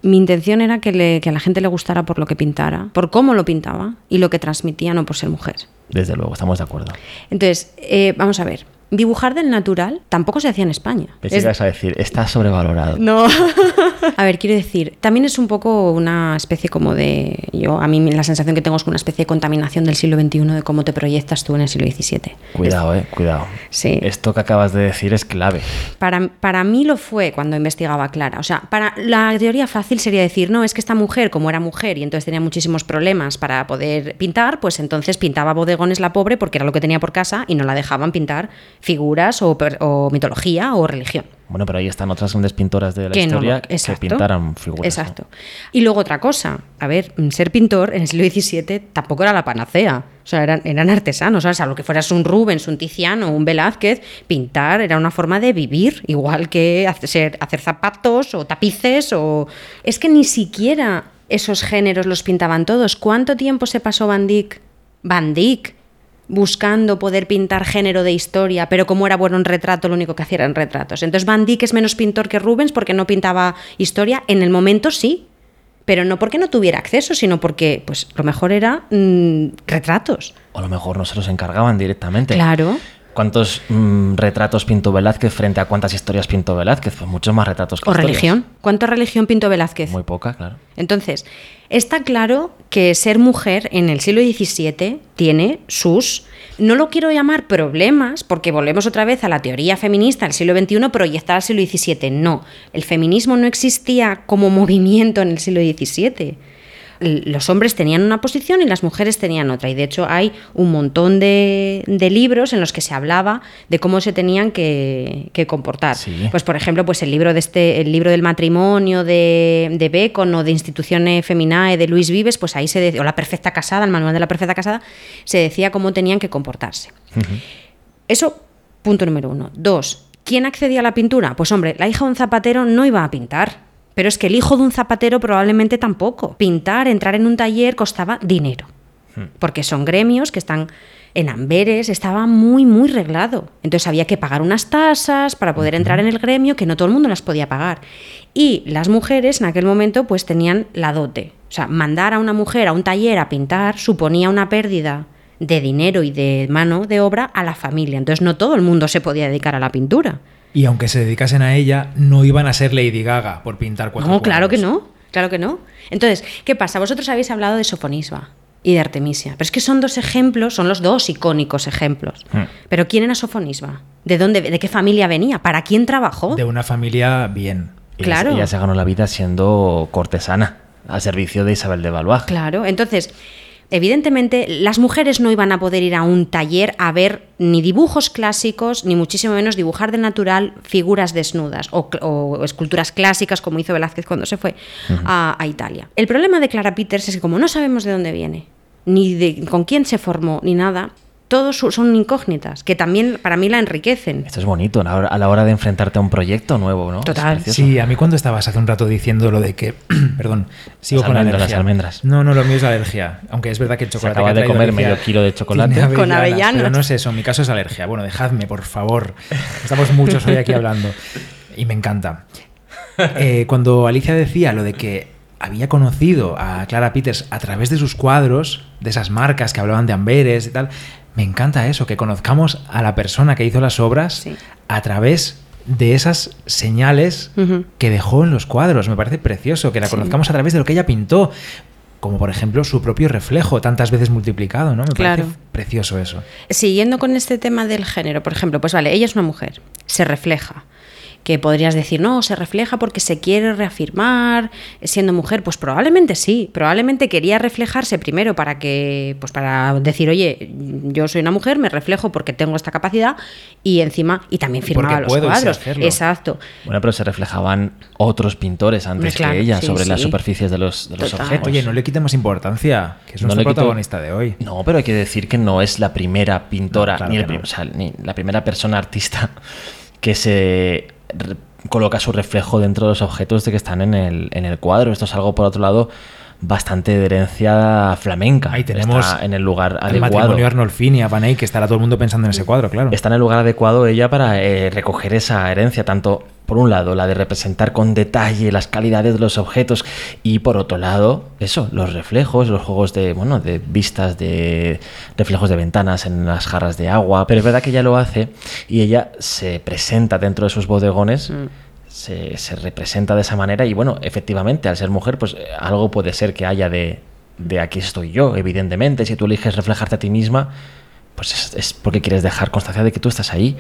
Mi intención era que, le- que a la gente le gustara por lo que pintara, por cómo lo pintaba y lo que transmitía, no por ser mujer. Desde luego, estamos de acuerdo. Entonces, eh, vamos a ver, dibujar del natural tampoco se hacía en España. Pensé Es- que ibas a decir, está sobrevalorado. no. <laughs> a ver, quiero decir, también es un poco una especie como de. Yo, a mí la sensación que tengo es una especie de contaminación del siglo XXI de cómo te proyectas tú en el siglo XVII. Cuidado, eh, cuidado. Sí. Esto que acabas de decir es clave. Para, para mí lo fue cuando investigaba Clara. O sea, para la teoría fácil sería decir, no, es que esta mujer, como era mujer y entonces tenía muchísimos problemas para poder pintar, pues entonces pintaba bodegones la pobre porque era lo que tenía por casa y no la dejaban pintar figuras o, mitología o religión. Bueno, pero ahí están otras grandes pintoras de la que no lo- historia que exacto. pintaran figuras. ¿no? Exacto. Y luego otra cosa, a ver, ser pintor en el siglo XVII tampoco era la panacea. O sea, eran, eran artesanos, ¿sabes? Salvo que fueras un Rubens, un Tiziano, un Velázquez, pintar era una forma de vivir, igual que hacer, hacer zapatos o tapices o... Es que ni siquiera esos géneros los pintaban todos. ¿Cuánto tiempo se pasó Van Dyck? Van Dyck buscando poder pintar género de historia, pero como era bueno en retrato, lo único que hacía eran retratos. Entonces Van Dyck es menos pintor que Rubens porque no pintaba historia. En el momento sí, pero no porque no tuviera acceso, sino porque pues lo mejor era mm, retratos. O a lo mejor no se los encargaban directamente. Claro. ¿Cuántos mm, retratos pintó Velázquez frente a cuántas historias pintó Velázquez? Pues muchos más retratos que O historias. religión. ¿Cuánto religión pintó Velázquez? Muy poca, claro. Entonces, está claro que ser mujer en el siglo XVII tiene sus, no lo quiero llamar problemas, porque volvemos otra vez a la teoría feminista del siglo XXI proyectada al siglo XVII. No, el feminismo no existía como movimiento en el siglo XVII. Los hombres tenían una posición y las mujeres tenían otra. Y de hecho hay un montón de, de libros en los que se hablaba de cómo se tenían que, que comportar. Sí. Pues por ejemplo, pues el libro de este, el libro del matrimonio de, de Bacon o de Instituciones Feminae de Luis Vives, pues ahí se decía, o la perfecta casada, el manual de la perfecta casada, se decía cómo tenían que comportarse. Eso, punto número uno. Dos, ¿quién accedía a la pintura? Pues hombre, la hija de un zapatero no iba a pintar. Pero es que el hijo de un zapatero probablemente tampoco. Pintar, entrar en un taller costaba dinero. Porque son gremios que están en Amberes, estaba muy, muy reglado. Entonces había que pagar unas tasas para poder entrar en el gremio que no todo el mundo las podía pagar. Y las mujeres en aquel momento pues tenían la dote. O sea, mandar a una mujer a un taller a pintar suponía una pérdida de dinero y de mano de obra a la familia. Entonces no todo el mundo se podía dedicar a la pintura. Y aunque se dedicasen a ella, no iban a ser Lady Gaga por pintar cuatro No, claro que cuadros. no, claro que no. Entonces, ¿qué pasa? Vosotros habéis hablado de Sofonisba y de Artemisia, pero es que son dos ejemplos, son los dos icónicos ejemplos. Hmm. Pero ¿quién era Sofonisba? ¿De dónde, de qué familia venía? ¿Para quién trabajó? De una familia bien. Claro. Ella se ganó la vida siendo cortesana, al servicio de Isabel de Valois. Claro, entonces, evidentemente, las mujeres no iban a poder ir a un taller a ver ni dibujos clásicos, ni muchísimo menos dibujar de natural figuras desnudas o, esculturas clásicas, como hizo Velázquez cuando se fue a, a Italia. El problema de Clara Peters es que, como no sabemos de dónde viene, ni de con quién se formó, ni nada, todos son incógnitas, que también para mí la enriquecen. Esto es bonito a la, hora, de enfrentarte a un proyecto nuevo, ¿no? Total. Sí, a mí cuando estabas hace un rato diciendo lo de que, <clears throat> perdón, sigo Las con la alergia. las almendras. No, no, lo mío es la alergia. Aunque es verdad que el chocolate acaba que ha de comer medio kilo de chocolate. Con avellanas. Pero no es eso, en mi caso es alergia. Bueno, dejadme, por favor. Estamos muchos hoy aquí hablando. Y me encanta. Eh, cuando Alicia decía lo de que había conocido a Clara Peters a través de sus cuadros, de esas marcas que hablaban de Amberes y tal, me encanta eso, que conozcamos a la persona que hizo las obras Sí. a través de esas señales que dejó en los cuadros. Me parece precioso que la Sí. conozcamos a través de lo que ella pintó. Como por ejemplo su propio reflejo, tantas veces multiplicado, ¿no? Me Claro. parece precioso eso. Siguiendo con este tema del género, por ejemplo, pues vale, ella es una mujer, se refleja. Que podrías decir, no, se refleja porque se quiere reafirmar siendo mujer. Pues probablemente sí, probablemente quería reflejarse primero para que, pues para decir, oye, yo soy una mujer, me reflejo porque tengo esta capacidad y encima, y también Porque firmaba los puedo cuadros. Exacto. Bueno, pero se reflejaban otros pintores antes Claro, que ella sí, sobre las superficies de los, de los Total. objetos. Oye, no le quitemos importancia, que es No nuestro quito- protagonista de hoy. No, pero hay que decir que no es la primera pintora, No, claro ni, el que prim- no. o sea, ni la primera persona artista <laughs> que se coloca su reflejo dentro de los objetos de que están en el, en el cuadro. Esto es algo, por otro lado, bastante de herencia flamenca. Ahí tenemos Está en el lugar El adecuado. matrimonio Arnolfini a Panay, que estará todo el mundo pensando en ese cuadro, claro. Está en el lugar adecuado ella para eh, recoger esa herencia, tanto por un lado la de representar con detalle las calidades de los objetos y por otro lado eso, los reflejos, los juegos de bueno, de vistas de reflejos de ventanas en las jarras de agua, pero es verdad que ella lo hace y ella se presenta dentro de sus bodegones se, se representa de esa manera y bueno, efectivamente, al ser mujer, pues eh, algo puede ser que haya de, de aquí estoy yo, evidentemente, si tú eliges reflejarte a ti misma, pues es, porque quieres dejar constancia de que tú estás ahí.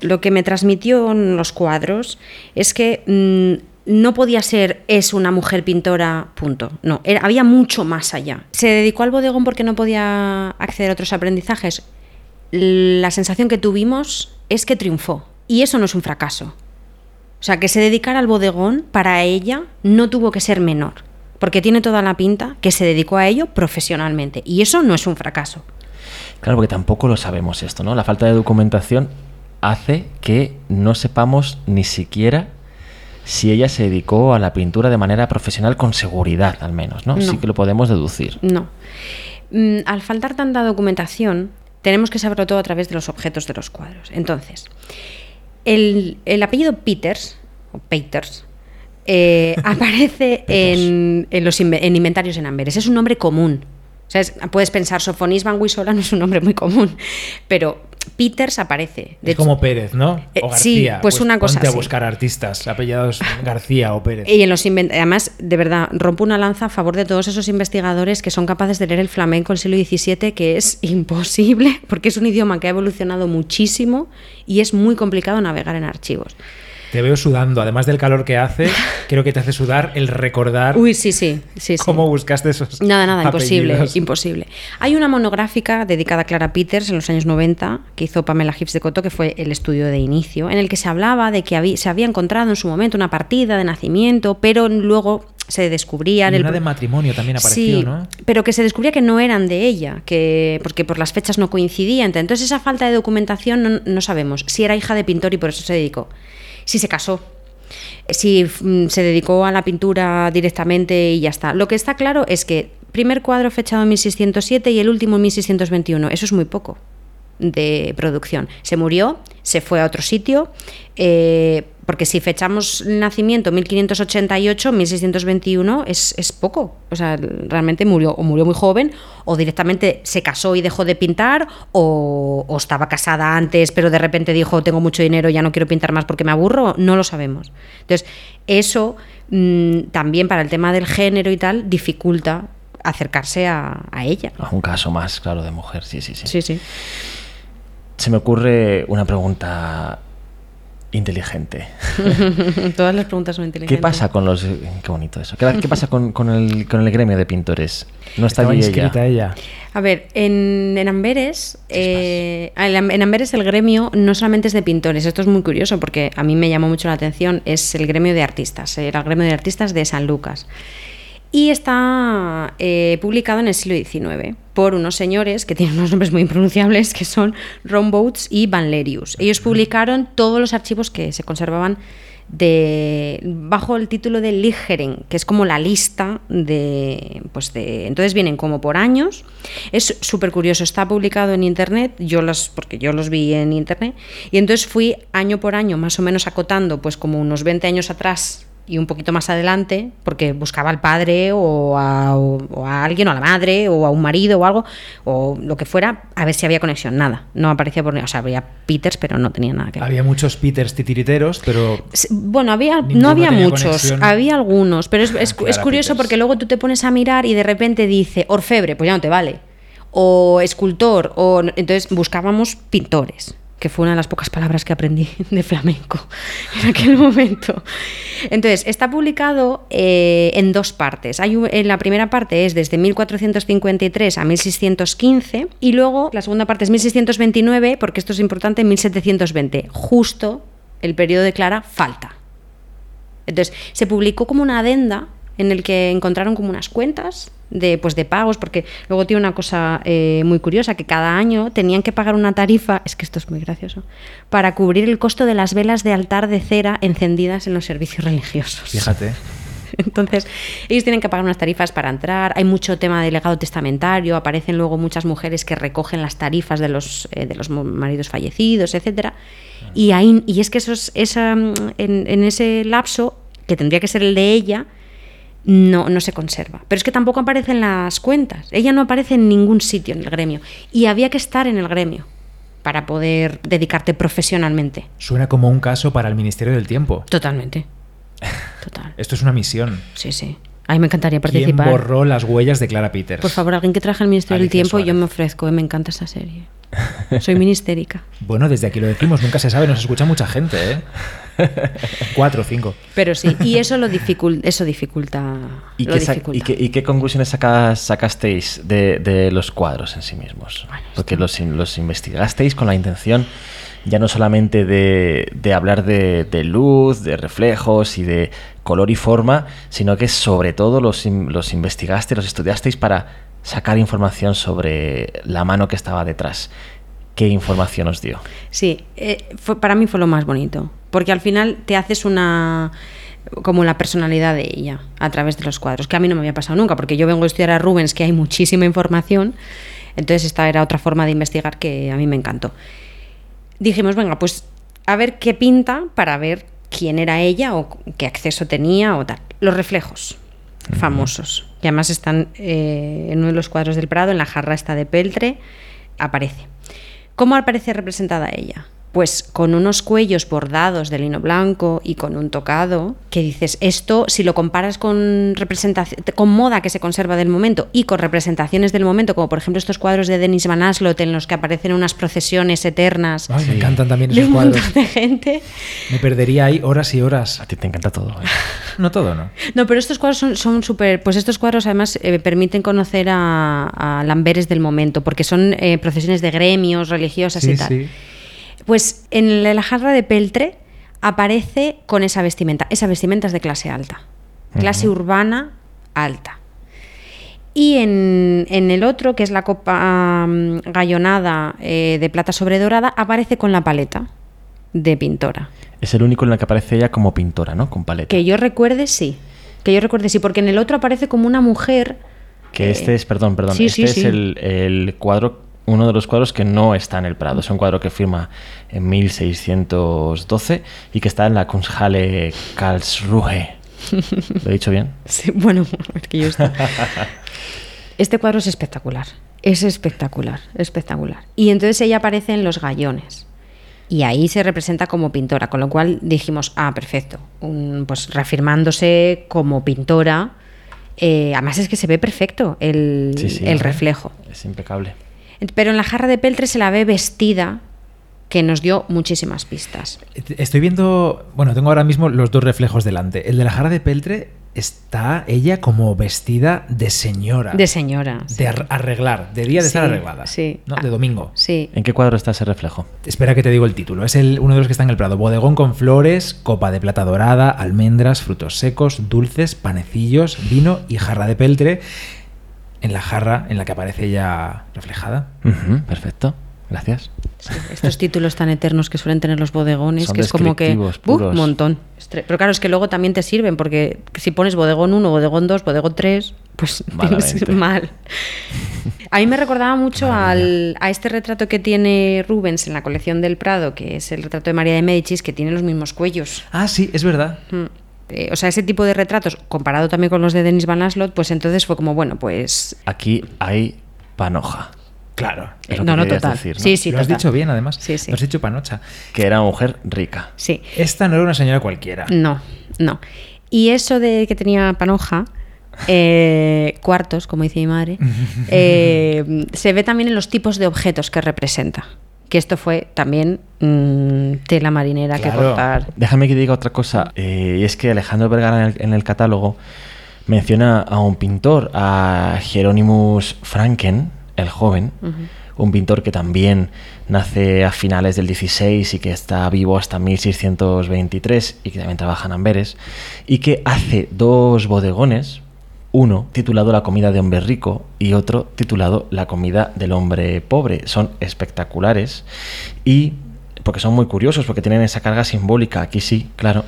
Lo que me transmitió en los cuadros es que mm, no podía ser es una mujer pintora, punto. No, había mucho más allá. Se dedicó al bodegón porque no podía acceder a otros aprendizajes. La sensación que tuvimos es que triunfó. Y eso no es un fracaso. O sea, que se dedicara al bodegón para ella no tuvo que ser menor. Porque tiene toda la pinta que se dedicó a ello profesionalmente. Y eso no es un fracaso. Claro, porque tampoco lo sabemos esto, ¿no? La falta de documentación hace que no sepamos ni siquiera si ella se dedicó a la pintura de manera profesional con seguridad, al menos, ¿no? No. Sí que lo podemos deducir. No. Mm, al faltar tanta documentación, tenemos que saberlo todo a través de los objetos de los cuadros. Entonces, el, el apellido Peters, o Peters, eh, <laughs> aparece en, en los en inventarios en Amberes. Es un nombre común. O sea, es- puedes pensar, Sofonis Van Guisola no es un nombre muy común, pero Peters aparece. De es como Pérez, ¿no? Eh, O sí, García. pues una cosa ponte a buscar artistas, apellidados García o Pérez. Y en los además, de verdad, rompo una lanza a favor de todos esos investigadores que son capaces de leer el flamenco del siglo XVII, que es <laughs> imposible, porque es un idioma que ha evolucionado muchísimo y es muy complicado navegar en archivos. Te veo sudando, además del calor que hace, <laughs> creo que te hace sudar el recordar Uy, sí, sí, sí. sí. cómo buscaste esos. Nada, nada, imposible, apellidos. imposible. Hay una monográfica dedicada a Clara Peters en los años 90 que hizo Pamela Gibbs de Coto, que fue el estudio de inicio, en el que se hablaba de que se había encontrado en su momento una partida de nacimiento, pero luego se descubría Y el una de matrimonio también apareció, sí, ¿no? pero que se descubría que no eran de ella, que porque por las fechas no coincidían. Entonces esa falta de documentación no, no sabemos si era hija de pintor y por eso se dedicó, si se casó, si mm, se dedicó a la pintura directamente y ya está. Lo que está claro es que primer cuadro fechado en 1607 y el último en 1621, eso es muy poco de producción. Se murió, se fue a otro sitio, eh, porque si fechamos el nacimiento 1588, 1621 es, es poco. O sea, realmente murió o murió muy joven, o directamente se casó y dejó de pintar, o, o estaba casada antes, pero de repente dijo, tengo mucho dinero, ya no quiero pintar más porque me aburro. No lo sabemos. Entonces, eso mm, también para el tema del género y tal dificulta acercarse a, a ella. Un caso más, claro, de mujer, sí, sí, sí. Sí, sí. Se me ocurre una pregunta inteligente. <laughs> Todas las preguntas son inteligentes. ¿Qué pasa con los... Qué bonito eso. ¿Qué, qué pasa con, con el, con el gremio de pintores? No está Estaba allí inscrita ella. ella. A ver, en, en Amberes, eh, en Amberes el gremio no solamente es de pintores, esto es muy curioso porque a mí me llamó mucho la atención, es el gremio de artistas, era el gremio de artistas de San Lucas. Y está eh, publicado en el siglo XIX por unos señores que tienen unos nombres muy impronunciables que son Ron Boats y Van Lerius. Ellos publicaron todos los archivos que se conservaban de bajo el título de Ligeren, que es como la lista de pues de entonces vienen como por años. Es súper curioso, está publicado en internet, yo los porque yo los vi en internet y entonces fui año por año más o menos acotando pues como unos 20 años atrás y un poquito más adelante, porque buscaba al padre o a, o- o a alguien, o a la madre, o a un marido o algo, o lo que fuera, a ver si había conexión. Nada, no aparecía por... O sea, había Peters, pero no tenía nada que ver. Había muchos Peters titiriteros, pero Bueno, había, no había muchos, conexión. había algunos, pero es, es- Clara es curioso porque luego tú te pones a mirar y de repente dice orfebre, pues ya no te vale, o escultor, o entonces buscábamos pintores, que fue una de las pocas palabras que aprendí <laughs> de flamenco en aquel momento. Entonces, está publicado eh, en dos partes. Hay en la primera parte es desde 1453 a 1615 y luego la segunda parte es 1629, porque esto es importante, 1720. Justo el periodo de Clara falta. Entonces, se publicó como una adenda en el que encontraron como unas cuentas de, pues, de pagos, porque luego tiene una cosa eh, muy curiosa, que cada año tenían que pagar una tarifa, es que esto es muy gracioso, para cubrir el costo de las velas de altar de cera encendidas en los servicios religiosos. Fíjate. <laughs> Entonces, ellos tienen que pagar unas tarifas para entrar. Hay mucho tema de legado testamentario. Aparecen luego muchas mujeres que recogen las tarifas de los, eh, de los maridos fallecidos, etcétera. Y, ahí, y es que eso es, esa, en, en ese lapso, que tendría que ser el de ella, no, no se conserva. Pero es que tampoco aparece en las cuentas. Ella no aparece en ningún sitio en el gremio. Y había que estar en el gremio para poder dedicarte profesionalmente. Suena como un caso para el Ministerio del Tiempo. Totalmente. <laughs> Total. Esto es una misión. Sí, sí. A mí me encantaría ¿Quién participar. borró las huellas de Clara Peters? Por favor, alguien que traje al Ministerio del Alicia Tiempo, yo Suárez. me ofrezco. eh, Me encanta esa serie. <laughs> Soy ministérica. Bueno, desde aquí lo decimos, nunca se sabe, nos escucha mucha gente, ¿eh? <laughs> Cuatro o cinco. Pero sí, y eso lo dificul- eso dificulta. <laughs> ¿Y lo qué, dificulta. y qué- y qué conclusiones saca- sacasteis de, de los cuadros en sí mismos? Bueno, Porque los, los investigasteis con la intención ya no solamente de, de hablar de, de luz, de reflejos y de color y forma, sino que sobre todo los, los investigasteis, los estudiasteis para sacar información sobre la mano que estaba detrás. ¿Qué información os dio? Sí, eh, para mí fue lo más bonito, porque al final te haces una como la personalidad de ella a través de los cuadros, que a mí no me había pasado nunca, porque yo vengo a estudiar a Rubens, que hay muchísima información, entonces esta era otra forma de investigar que a mí me encantó. Dijimos, venga, pues a ver qué pinta para ver quién era ella o qué acceso tenía o tal. Los reflejos famosos, que además están eh, en uno de los cuadros del Prado, en la jarra esta de Peltre, aparece. ¿Cómo aparece representada ella? Pues con unos cuellos bordados de lino blanco y con un tocado, que dices, esto, si lo comparas con representación, con moda que se conserva del momento y con representaciones del momento, como por ejemplo estos cuadros de Denis Van Aslot en los que aparecen unas procesiones eternas Ay, me encantan también de esos un cuadros. montón de gente. Me perdería ahí horas y horas. A ti te encanta todo. ¿eh? <laughs> No todo, ¿no? No, pero estos cuadros son- súper. Pues estos cuadros además eh, permiten conocer a, a Lamberes del momento, porque son eh, procesiones de gremios religiosas y tal. Pues en la jarra de Peltre aparece con esa vestimenta. Esa vestimenta es de clase alta, clase urbana alta. Y en, en el otro, que es la copa mm, gallonada eh, de plata sobre dorada, aparece con la paleta de pintora. Es el único en el que aparece ella como pintora, ¿no? Con paleta. Que yo recuerde, sí. Que yo recuerde, sí, porque en el otro aparece como una mujer. Que este es, perdón, perdón, sí, este sí, es sí. El, el cuadro, uno de los cuadros que no está en el Prado. Es un cuadro que firma en 1612 y que está en la Kunsthalle Karlsruhe. ¿Lo he dicho bien? <laughs> Sí, bueno, <laughs> es que yo está. Este cuadro es espectacular. Es espectacular, espectacular. Y entonces ella aparece en los gallones. Y ahí se representa como pintora, con lo cual dijimos, ah, perfecto. Un- pues reafirmándose como pintora. Eh, además es que se ve perfecto el, Sí, sí. el reflejo. Es impecable. Pero en la jarra de Peltre se la ve vestida, que nos dio muchísimas pistas. Estoy viendo, bueno, tengo ahora mismo los dos reflejos delante. El de la jarra de Peltre está ella como vestida de señora. De señora. De ar- arreglar, de día de estar Sí, arreglada. sí. ¿no? Ah. De domingo. Sí. ¿En qué cuadro está ese reflejo? Espera que te digo el título. Es el, uno de los que está en el Prado. Bodegón con flores, copa de plata dorada, almendras, frutos secos, dulces, panecillos, vino y jarra de peltre. En la jarra en la que aparece ella reflejada. Perfecto. Gracias. Sí, estos títulos tan eternos que suelen tener los bodegones, Son que es como que. Un montón. Pero claro, es que luego también te sirven, porque si pones bodegón 1, bodegón 2, bodegón 3, pues <laughs> tienes mal. A mí me recordaba mucho al, a este retrato que tiene Rubens en la colección del Prado, que es el retrato de María de Médicis, que tiene los mismos cuellos. Ah, sí, es verdad. Mm. Eh, o sea, ese tipo de retratos, comparado también con los de Denis Van Aslot, pues entonces fue como, bueno, pues. Aquí hay panoja. Claro. Es lo no, que no, total. decir, ¿no? Sí, sí, lo has dicho bien, además. Sí, sí. Lo has dicho panocha. Que era una mujer rica. Sí. Esta no era una señora cualquiera. No, no. Y eso de que tenía panoja, eh, <laughs> cuartos, como dice mi madre, <laughs> eh, se ve también en los tipos de objetos que representa. Que esto fue también mm, tela marinera que cortar. Déjame que diga otra cosa. eh, y es que Alejandro Vergara en el, en el catálogo menciona a un pintor, a Hieronymus Franken, el joven, un pintor que también nace a finales del 16 y que está vivo hasta 1623 y que también trabaja en Amberes, y que hace dos bodegones, uno titulado La comida de hombre rico y otro titulado La comida del hombre pobre. Son espectaculares y porque son muy curiosos, porque tienen esa carga simbólica, aquí sí, claro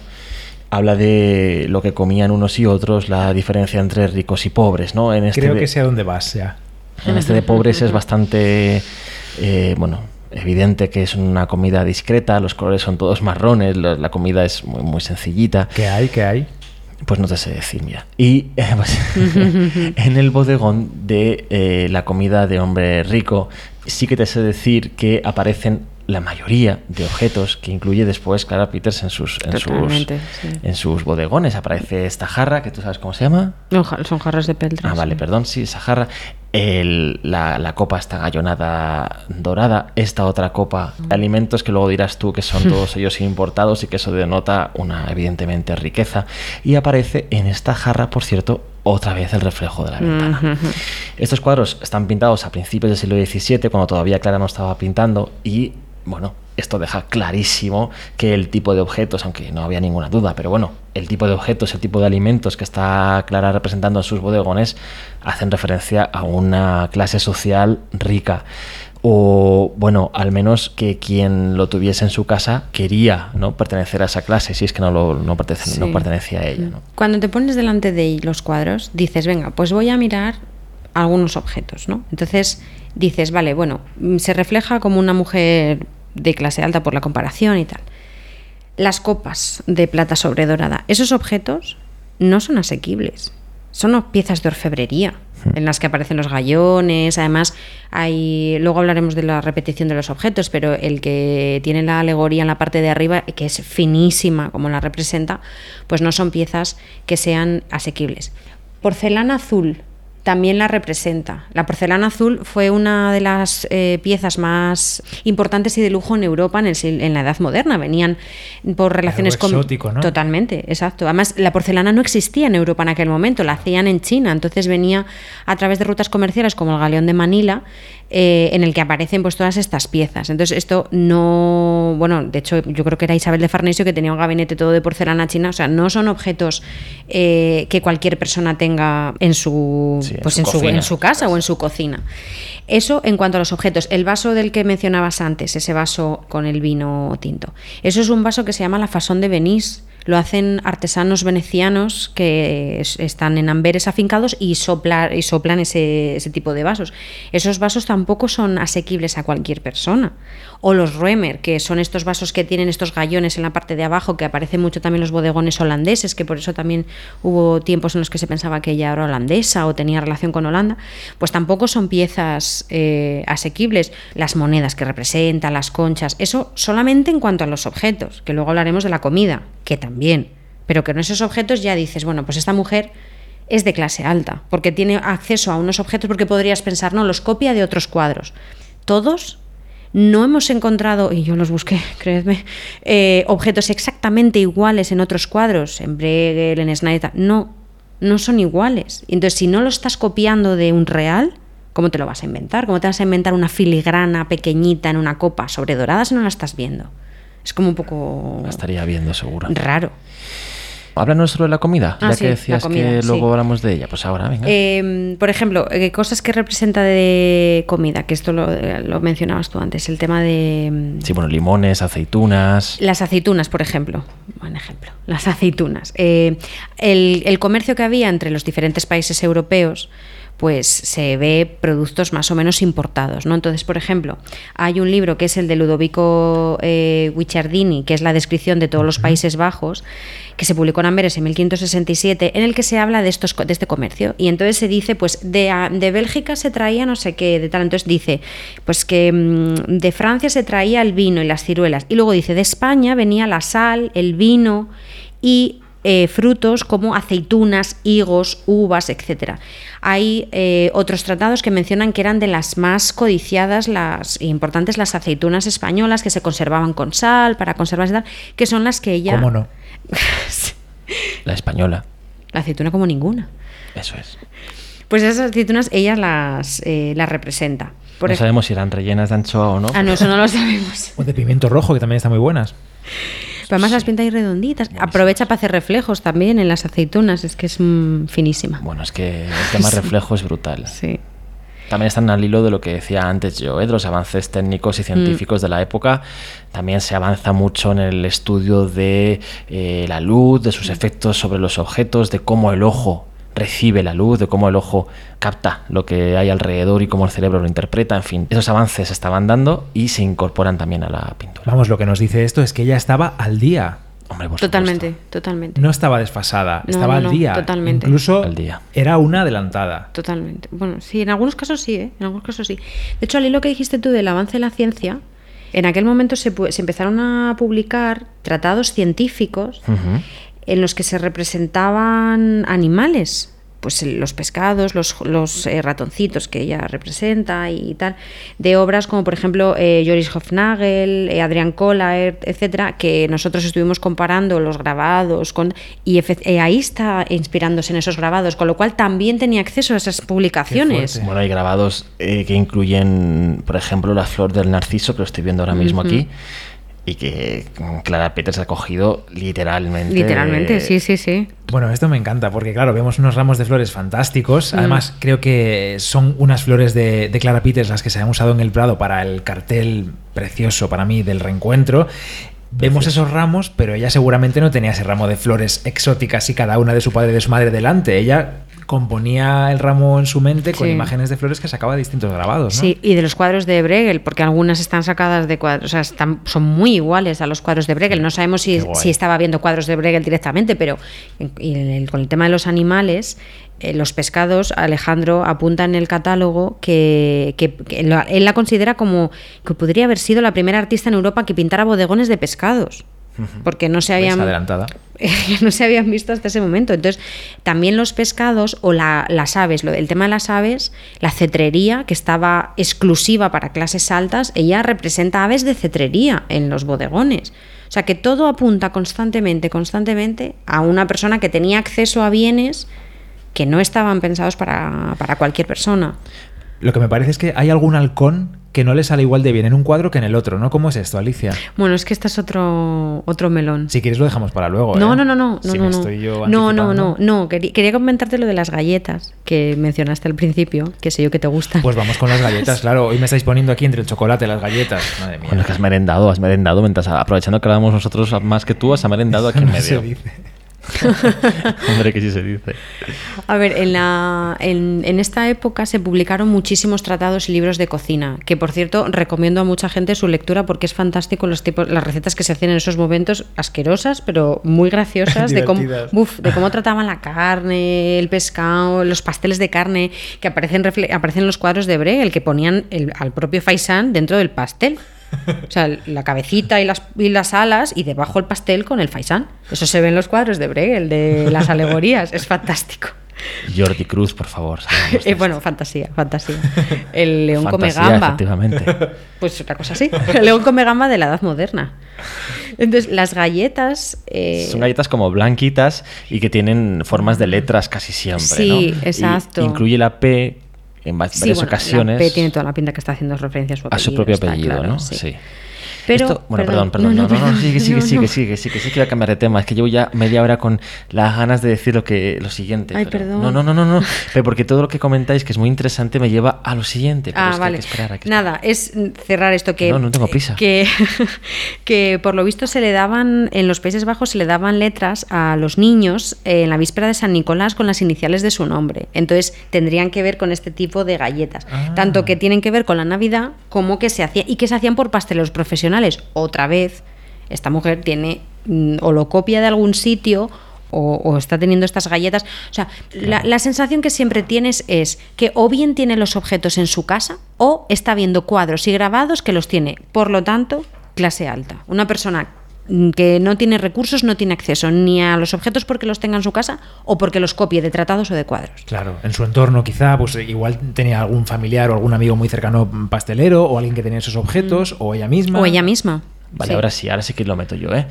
habla de lo que comían unos y otros, la diferencia entre ricos y pobres, ¿no? En este Creo que sé a dónde vas ya. En este de pobres es bastante, eh, bueno, evidente que es una comida discreta, los colores son todos marrones, la, comida es muy, muy sencillita. ¿Qué hay? ¿Qué hay? Pues no te sé decir, mira. Y eh, pues, <laughs> en el bodegón de eh, la comida de hombre rico, sí que te sé decir que aparecen la mayoría de objetos que incluye después Clara Peters en sus en sus, en sus bodegones. Aparece esta jarra, que tú sabes cómo se llama. son jarras de peltre. Ah, vale, perdón, sí, esa jarra. El, la, la, copa está gallonada dorada. Esta otra copa de alimentos que luego dirás tú que son <laughs> todos ellos importados y que eso denota una evidentemente riqueza. Y aparece en esta jarra, por cierto, otra vez el reflejo de la ventana. Estos cuadros están pintados a principios del siglo XVII, cuando todavía Clara no estaba pintando, y bueno, esto deja clarísimo que el tipo de objetos, aunque no había ninguna duda, pero bueno, el tipo de objetos, el tipo de alimentos que está Clara representando en sus bodegones hacen referencia a una clase social rica o bueno, al menos que quien lo tuviese en su casa quería ¿no? pertenecer a esa clase, si es que no, lo, no, pertenece, no pertenecía a ella. Cuando te pones delante de los cuadros, dices, venga, pues voy a mirar algunos objetos, ¿no? Entonces dices, vale, bueno, se refleja como una mujer de clase alta por la comparación y tal. Las copas de plata sobre dorada, esos objetos no son asequibles. Son piezas de orfebrería hmm. en las que aparecen los gallones. Además, hay. Luego hablaremos de la repetición de los objetos, pero el que tiene la alegoría en la parte de arriba, que es finísima como la representa, pues no son piezas que sean asequibles. Porcelana azul también la representa. La porcelana azul fue una de las eh, piezas más importantes y de lujo en Europa en, en la Edad Moderna. Venían por relaciones con... ¿no? Totalmente, exacto. Además, la porcelana no existía en Europa en aquel momento, la hacían en China. Entonces venía a través de rutas comerciales como el galeón de Manila, eh, en el que aparecen pues todas estas piezas. Entonces esto no, bueno, de hecho yo creo que era Isabel de Farnesio que tenía un gabinete todo de porcelana china, o sea, no son objetos eh, que cualquier persona tenga en su, pues en, su, en su casa o en su cocina. Eso en cuanto a los objetos. El vaso del que mencionabas antes, ese vaso con el vino tinto. Eso es un vaso que se llama la fasón de Venís lo hacen artesanos venecianos que están en Amberes afincados y, y soplan ese, ese, tipo de vasos. Esos vasos tampoco son asequibles a cualquier persona. O los Römer, que son estos vasos que tienen estos gallones en la parte de abajo, que aparecen mucho también los bodegones holandeses, que por eso también hubo tiempos en los que se pensaba que ella era holandesa o tenía relación con Holanda, pues tampoco son piezas eh, asequibles. Las monedas que representan, las conchas, eso solamente en cuanto a los objetos, que luego hablaremos de la comida, que también, pero que en esos objetos ya dices, bueno, pues esta mujer es de clase alta, porque tiene acceso a unos objetos, porque podrías pensar, no, los copia de otros cuadros. Todos no hemos encontrado, y yo los busqué, <laughs> creedme, eh, objetos exactamente iguales en otros cuadros, en Bruegel, en Snyder, no, no son iguales. Entonces, si no lo estás copiando de un real, ¿cómo te lo vas a inventar? ¿Cómo te vas a inventar una filigrana pequeñita en una copa sobre dorada si no la estás viendo? Es como un poco... La estaría viendo seguro. Raro. Háblanos sobre la comida, ah, ya que decías que luego hablamos de ella. Pues ahora, venga. Em, por ejemplo, eh, cosas que representa de comida, que esto eh, lo, mencionabas tú antes, el tema de... Em, sí, bueno, limones, aceitunas. Las aceitunas, por ejemplo. Buen ejemplo. Las aceitunas. Eh, el, el comercio que había entre los diferentes países europeos pues se ve productos más o menos importados. ¿no? Entonces, por ejemplo, hay un libro que es el de Ludovico eh, Guicciardini, que es la descripción de todos los Países Bajos, que se publicó en Amberes en 1567, en el que se habla de, estos, de este comercio. Y entonces se dice, pues de, de Bélgica se traía no sé qué, de tal. Entonces dice, pues que mm, de Francia se traía el vino y las ciruelas. Y luego dice, de España venía la sal, el vino y eh, frutos como aceitunas, higos, uvas, etc. Hay eh, otros tratados que mencionan que eran de las más codiciadas, las importantes, las aceitunas españolas que se conservaban con sal para conservarse tal, que son las que ella. ¿Cómo no? <laughs> la española. La aceituna como ninguna. Eso es. Pues esas aceitunas ella las, eh, las representa. Por no sabemos si eran rellenas de anchoa o no. Ah, no, eso no lo sabemos. O de pimiento rojo, que también están muy buenas. Pero además las pinta ahí redonditas. Aprovecha para hacer reflejos también en las aceitunas, es que es mm, finísima. Bueno, es que el tema <laughs> reflejo es brutal. Sí. También están al hilo de lo que decía antes yo, ¿eh? de los avances técnicos y Mm. científicos de la época. También se avanza mucho en el estudio de eh, la luz, de sus efectos sobre los objetos, de cómo el ojo recibe la luz, de cómo el ojo capta lo que hay alrededor y cómo el cerebro lo interpreta. En fin, esos avances se estaban dando y se incorporan también a la pintura. Vamos, lo que nos dice esto es que ella estaba al día. Hombre, por Totalmente, supuesto. totalmente. No estaba desfasada, No, estaba no, al día. totalmente. Incluso Al día. era una adelantada. Totalmente. Bueno, sí, en algunos casos sí, ¿eh? En algunos casos sí. De hecho, al hilo que dijiste tú del avance de la ciencia, en aquel momento se, se empezaron a publicar tratados científicos. En los que se representaban animales, pues el- los pescados, los, los eh, ratoncitos que ella representa y tal, de obras como por ejemplo eh, Joris Hofnagel, eh, Adrián etcétera, que nosotros estuvimos comparando los grabados con y eh, ahí está inspirándose en esos grabados, con lo cual también tenía acceso a esas publicaciones. Bueno, hay grabados eh, que incluyen, por ejemplo, la flor del narciso, que lo estoy viendo ahora mismo aquí, y que Clara Peters ha cogido literalmente. Literalmente, sí, sí, sí. Bueno, esto me encanta porque, claro, vemos unos ramos de flores fantásticos. Mm. Además, creo que son unas flores de, de Clara Peters las que se han usado en el Prado para el cartel precioso para mí del reencuentro. Vemos esos ramos, pero ella seguramente no tenía ese ramo de flores exóticas y cada una de su padre y de su madre delante. Ella componía el ramo en su mente con Sí. imágenes de flores que sacaba de distintos grabados, ¿no? Sí, y de los cuadros de Bruegel, porque algunas están sacadas de cuadros, o sea, están, son muy iguales a los cuadros de Bruegel. No sabemos si, si estaba viendo cuadros de Bruegel directamente, pero en- y en el- con el tema de los animales, eh, los pescados, Alejandro apunta en el catálogo que, que- que lo- él la considera como que podría haber sido la primera artista en Europa que pintara bodegones de pescados. Porque no se ¿Ves? habían adelantada. <laughs> no se habían visto hasta ese momento. Entonces, también los pescados o la- las aves, lo, el tema de las aves, la cetrería, que estaba exclusiva para clases altas, ella representa aves de cetrería en los bodegones. O sea que todo apunta constantemente, constantemente a una persona que tenía acceso a bienes que no estaban pensados para, para cualquier persona. Lo que me parece es que hay algún halcón que no le sale igual de bien en un cuadro que en el otro, ¿no? ¿Cómo es esto, Alicia? Bueno, es que este es otro, otro melón. Si quieres lo dejamos para luego. No, ¿eh? no, no, no, no, Si no, me no. estoy yo no, no, no, no. Quería, comentarte lo de las galletas que mencionaste al principio, que sé yo que te gustan. Pues vamos con las galletas, <laughs> claro. Hoy me estáis poniendo aquí entre el chocolate y las galletas. Madre mía. Bueno, es que has merendado, has merendado mientras aprovechando que hablamos nosotros más que tú, has merendado aquí en No se medio. dice. <laughs> Hombre, que sí se dice. A ver, en, la, en, en esta época se publicaron muchísimos tratados y libros de cocina, que por cierto recomiendo a mucha gente su lectura porque es fantástico los tipos, las recetas que se hacían en esos momentos, asquerosas, pero muy graciosas, de cómo, de cómo trataban la carne, el pescado, los pasteles de carne, que aparecen, refle- aparecen en los cuadros de Bruegel, que ponían el- al propio faisán dentro del pastel. O sea, la cabecita y las, y las alas y debajo el pastel con el faisán. Eso se ve en los cuadros de Bruegel, de las alegorías. Es fantástico. Jordi Cruz, por favor. de Eh, bueno, fantasía, fantasía. El león come gamba. efectivamente. Pues otra cosa así. El león come gamba de la edad moderna. Entonces, las galletas. eh, Son galletas como blanquitas y que tienen formas de letras casi siempre. Sí, ¿no? Y exacto. incluye la P en sí, varias bueno, ocasiones La P tiene toda la pinta que está haciendo referencia a su apellido. a su propio apellido, claro, ¿no? sí. Pero, Esto- bueno, perdón, perdón. No, no, no, sigue, sigue, no, sigue, no. sigue, sigue, sí que voy a cambiar de tema. Es que llevo ya media hora con las ganas de decir lo que lo siguiente. Ay, pero- perdón. No, no, no, no, no. Pero porque todo lo que comentáis, que es muy interesante, me lleva a lo siguiente. Pero Ah, es que vale. hay que esperar, hay que Nada, es cerrar esto que. No, no tengo prisa. Que, <laughs> que por lo visto se le daban, en los Países Bajos se le daban letras a los niños eh, en la víspera de San Nicolás con las iniciales de su nombre. Entonces tendrían que ver con este tipo de galletas. Ah. Tanto que tienen que ver con la Navidad como que se hacía y que se hacían por pasteleros profesionales. Otra vez, esta mujer tiene mm, o lo copia de algún sitio o, o está teniendo estas galletas. O sea, la, la sensación que siempre tienes es que o bien tiene los objetos en su casa o está viendo cuadros y grabados que los tiene. Por lo tanto, clase alta. Una persona que no tiene recursos no tiene acceso ni a los objetos porque los tenga en su casa o porque los copie de tratados o de cuadros. Claro, en su entorno quizá, pues igual tenía algún familiar o algún amigo muy cercano mm, pastelero o alguien que tenía esos objetos o ella misma. O ella misma. Vale, Sí. ahora sí, ahora sí que lo meto yo, ¿eh?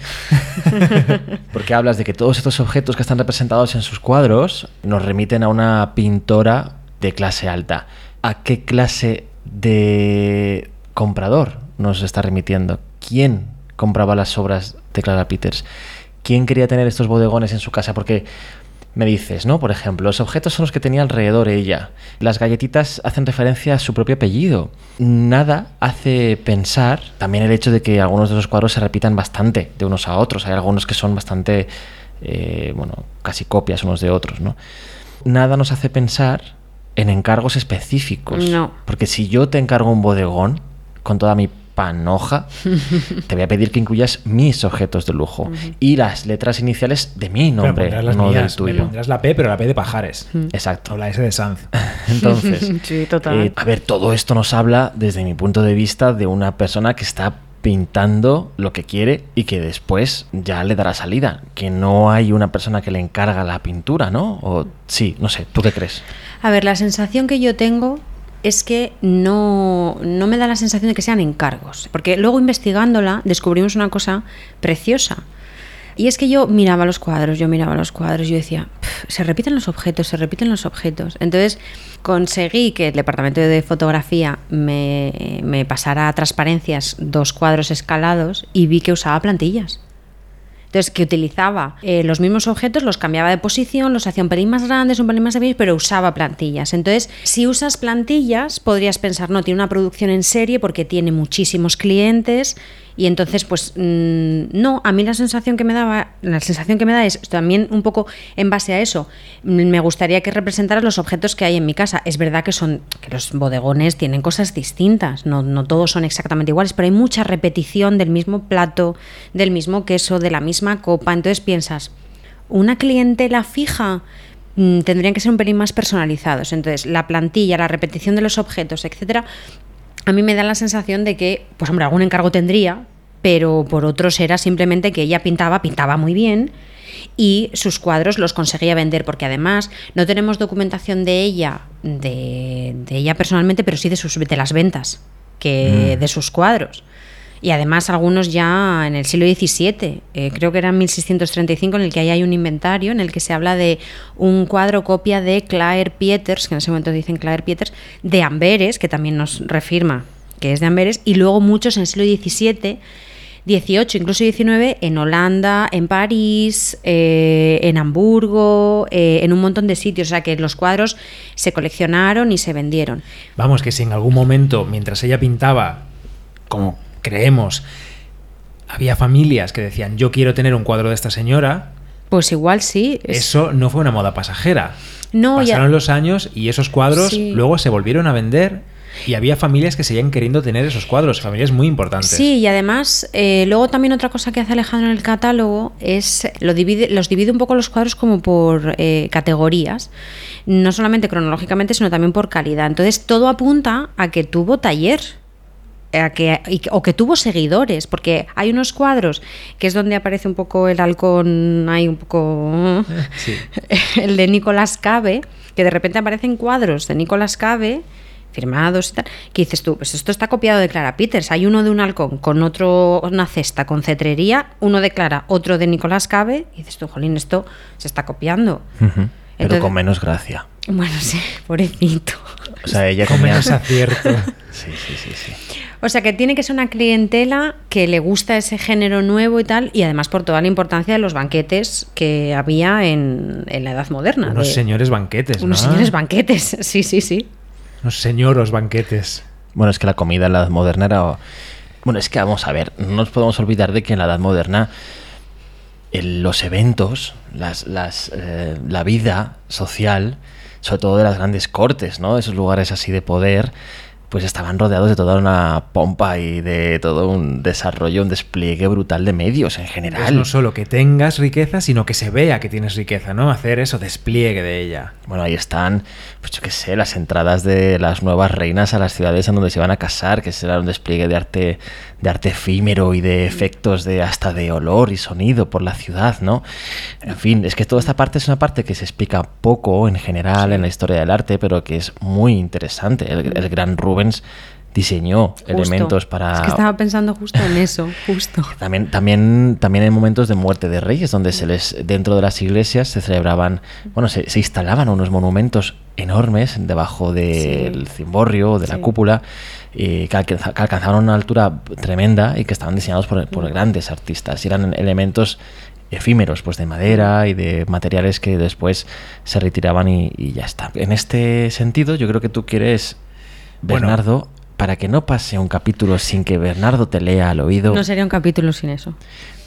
<laughs> Porque hablas de que todos estos objetos que están representados en sus cuadros nos remiten a una pintora de clase alta. ¿A qué clase de comprador nos está remitiendo. ¿Quién compraba las obras de Clara Peters? ¿Quién quería tener estos bodegones en su casa? Porque me dices, ¿no? Por ejemplo, los objetos son los que tenía alrededor ella. Las galletitas hacen referencia a su propio apellido. Nada hace pensar también el hecho de que algunos de los cuadros se repitan bastante de unos a otros. Hay algunos que son bastante, eh, bueno, casi copias unos de otros, ¿no? Nada nos hace pensar en encargos específicos. No. Porque si yo te encargo un bodegón con toda mi panoja, te voy a pedir que incluyas mis objetos de lujo y las letras iniciales de mi nombre, no del mías, me tuyo. pondrás la P, pero la P de Pajares. Exacto. O la S de Sanz. <laughs> <laughs> Entonces, Sí, total. eh, a ver, todo esto nos habla desde mi punto de vista de una persona que está pintando lo que quiere y que después ya le dará salida. Que no hay una persona que le encarga la pintura, ¿no? O sí, no sé, ¿tú qué crees? A ver, la sensación que yo tengo es que no, no me da la sensación de que sean encargos. Porque luego investigándola descubrimos una cosa preciosa. Y es que yo miraba los cuadros, yo miraba los cuadros, yo decía, "Pf, se repiten los objetos, se repiten los objetos. Entonces conseguí que el departamento de fotografía me, me pasara a transparencias dos cuadros escalados y vi que usaba plantillas. Entonces, que utilizaba eh, los mismos objetos, los cambiaba de posición, los hacía un pelín más grandes, un pelín más pequeños, pero usaba plantillas. Entonces, si usas plantillas, podrías pensar, no, tiene una producción en serie porque tiene muchísimos clientes y entonces, pues, mm, no, a mí la sensación que me daba, la sensación que me da es también un poco en base a eso. Mm, Me gustaría que representaras los objetos que hay en mi casa. Es verdad que son, que los bodegones tienen cosas distintas, no, no todos son exactamente iguales, pero hay mucha repetición del mismo plato, del mismo queso, de la misma copa. Entonces piensas, una clientela fija mm, tendrían que ser un pelín más personalizados. Entonces, la plantilla, la repetición de los objetos, etcétera, a mí me da la sensación de que, pues hombre, algún encargo tendría, pero por otros era simplemente que ella pintaba, pintaba muy bien y sus cuadros los conseguía vender, porque además no tenemos documentación de ella, de, de ella personalmente, pero sí de, sus, de las ventas, que, de sus cuadros. Y además algunos ya en el siglo XVII, eh, creo que era en 1635, en el que ahí hay un inventario en el que se habla de un cuadro copia de Claire Pieters, que en ese momento dicen Claire Pieters, de Amberes, que también nos refirma que es de Amberes, y luego muchos en el siglo XVII, XVIII, incluso XIX, en Holanda, en París, eh, en Hamburgo, eh, en un montón de sitios. O sea que los cuadros se coleccionaron y se vendieron. Vamos, que si en algún momento, mientras ella pintaba, como creemos, había familias que decían, yo quiero tener un cuadro de esta señora, Pues igual sí. es- eso no fue una moda pasajera. No, ya- Pasaron los años y esos cuadros Sí. luego se volvieron a vender y había familias que seguían queriendo tener esos cuadros, familias muy importantes. Sí, y además, eh, luego también otra cosa que hace Alejandro en el catálogo es lo divide, los divide un poco los cuadros como por eh, categorías, no solamente cronológicamente, sino también por calidad. Entonces, todo apunta a que tuvo taller. A que, y que- o que tuvo seguidores, porque hay unos cuadros que es donde aparece un poco el halcón, hay un poco <laughs> Sí. <laughs> el de Nicolás Cabe, que de repente aparecen cuadros de Nicolás Cabe firmados y tal, que dices tú, pues esto está copiado de Clara Peters. Hay uno de un halcón con otro, una cesta con cetrería, uno de Clara, otro de Nicolás Cabe, y dices tú, jolín, esto se está copiando. Pero Entonces- con menos gracia. Bueno, sí, pobrecito. O sea, ella <laughs> Con menos acierto. Sí, sí, sí, sí. O sea, que tiene que ser una clientela que le gusta ese género nuevo y tal, y además por toda la importancia de los banquetes que había en, en la Edad Moderna. Unos de- señores banquetes, Unos ¿no? señores banquetes, <laughs> sí, sí, sí. Unos señoros banquetes. Bueno, es que la comida en la edad moderna era... Bueno, es que vamos a ver, no nos podemos olvidar de que en la edad moderna el- los eventos, las, las, eh, la vida social, sobre todo de las grandes cortes, ¿no? Esos lugares así de poder, pues estaban rodeados de toda una pompa y de todo un desarrollo, un despliegue brutal de medios en Es general. no solo que tengas riqueza, sino que se vea que tienes riqueza, ¿no? Hacer eso, despliegue de ella. Bueno, ahí están, pues yo qué sé, las entradas de las nuevas reinas a las ciudades en donde se van a casar, que será un despliegue de arte, de arte efímero y de efectos de hasta de olor y sonido por la ciudad, ¿no? En fin, es que toda esta parte es una parte que se explica poco en general en la historia del arte, pero que es muy interesante. El, el gran Rubens diseñó Justo. elementos para... Es que estaba pensando justo en eso, justo. <laughs> También, también, también en momentos de muerte de reyes, donde se les, dentro de las iglesias se celebraban, bueno, se, se instalaban unos monumentos enormes debajo del cimborrio, de la Sí. cúpula, eh, que, alcanza- que alcanzaban una altura tremenda y que estaban diseñados por, por grandes artistas. Y eran elementos efímeros, pues de madera y de materiales que después se retiraban y, y ya está. En este sentido, yo creo que tú quieres, Bueno. Bernardo, para que no pase un capítulo sin que Bernardo te lea al oído. No sería un capítulo sin eso.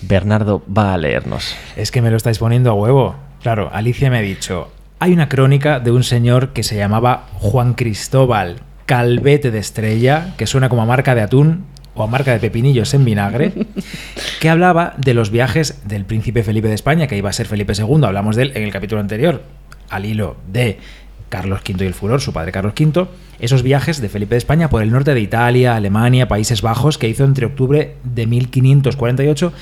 Bernardo va a leernos. Es que me lo estáis poniendo a huevo. Claro, Alicia me ha dicho, hay una crónica de un señor que se llamaba Juan Cristóbal Calvete de Estrella, que suena como a marca de atún o a marca de pepinillos en vinagre, <laughs> que hablaba de los viajes del príncipe Felipe de España, que iba a ser Felipe II, hablamos de él en el capítulo anterior, al hilo de Carlos V y el Furor, su padre Carlos V, esos viajes de Felipe de España por el norte de Italia, Alemania, Países Bajos, que hizo entre octubre de 1548